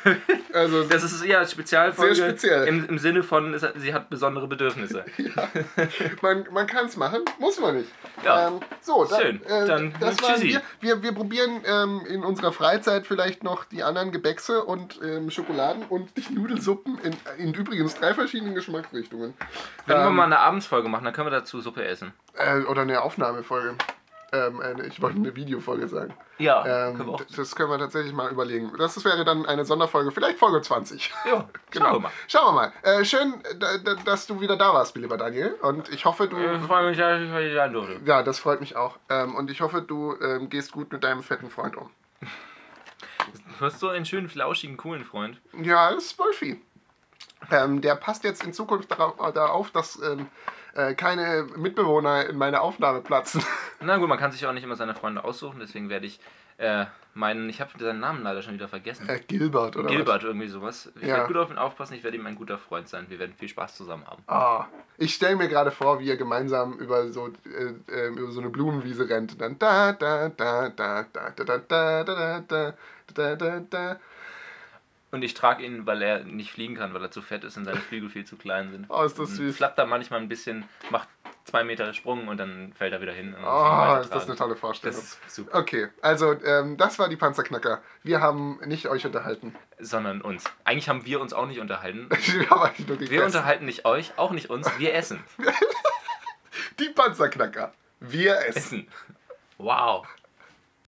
Also, das ist ja Spezialfolge Sehr speziell. Im, im Sinne von, es sie hat besondere Bedürfnisse. man, man kann es machen, muss man nicht. Ja. Ähm, so, dann, Schön. Äh, Dann das waren wir. wir. Wir probieren ähm, in unserer Freizeit vielleicht noch die anderen Gebäckse und ähm, Schokoladen und die Nudelsuppen in, in übrigens drei verschiedenen Geschmacksrichtungen. Wenn wir Ähm, mal eine Abendsfolge machen, dann können wir dazu Suppe essen. Äh, oder eine Aufnahmefolge. Ähm, eine, ich wollte eine Videofolge sagen. Ja, Ähm, können wir das können wir tatsächlich mal überlegen. Das wäre dann eine Sonderfolge, vielleicht Folge 20. Ja, Genau. schauen wir mal. Schauen wir mal. Äh, schön, dass du wieder da warst, lieber Daniel. Und ich hoffe, du. Ich freue mich, dass ich heute sein durfte. Ja, das freut mich auch. Ähm, und ich hoffe, du ähm, gehst gut mit deinem fetten Freund um. Du hast so einen schönen, flauschigen, coolen Freund. Ja, das ist Wolfi. Ähm, der passt jetzt in Zukunft darauf, darauf dass ähm, äh, keine Mitbewohner in meine Aufnahme platzen. Na gut, man kann sich auch nicht immer seine Freunde aussuchen, deswegen werde ich äh, meinen, ich habe seinen Namen leider schon wieder vergessen. Äh, Gilbert oder Gilbert, irgendwie sowas. Ich Ja. werde gut auf ihn aufpassen, ich werde ihm ein guter Freund sein. Wir werden viel Spaß zusammen haben. was? Ah, ich stelle mir gerade vor, wie ihr gemeinsam über so, äh, äh, über so eine Blumenwiese rennt. Dann da, da, da, da, da, da, da, da, da, da, da, da, da. Und ich trage ihn, weil er nicht fliegen kann, weil er zu fett ist und seine Flügel viel zu klein sind. Oh, ist das Und süß. Flappt da manchmal ein bisschen, macht zwei Meter Sprung und dann fällt er wieder hin. Oh, ist das eine tolle Vorstellung. Das ist super. Okay, also ähm, das war die Panzerknacker. Wir haben nicht euch unterhalten. Sondern uns. Eigentlich haben wir uns auch nicht unterhalten. Wir haben eigentlich nur Wir unterhalten nicht euch, auch nicht uns. Wir essen. Die Panzerknacker. Wir essen. Essen. Wow.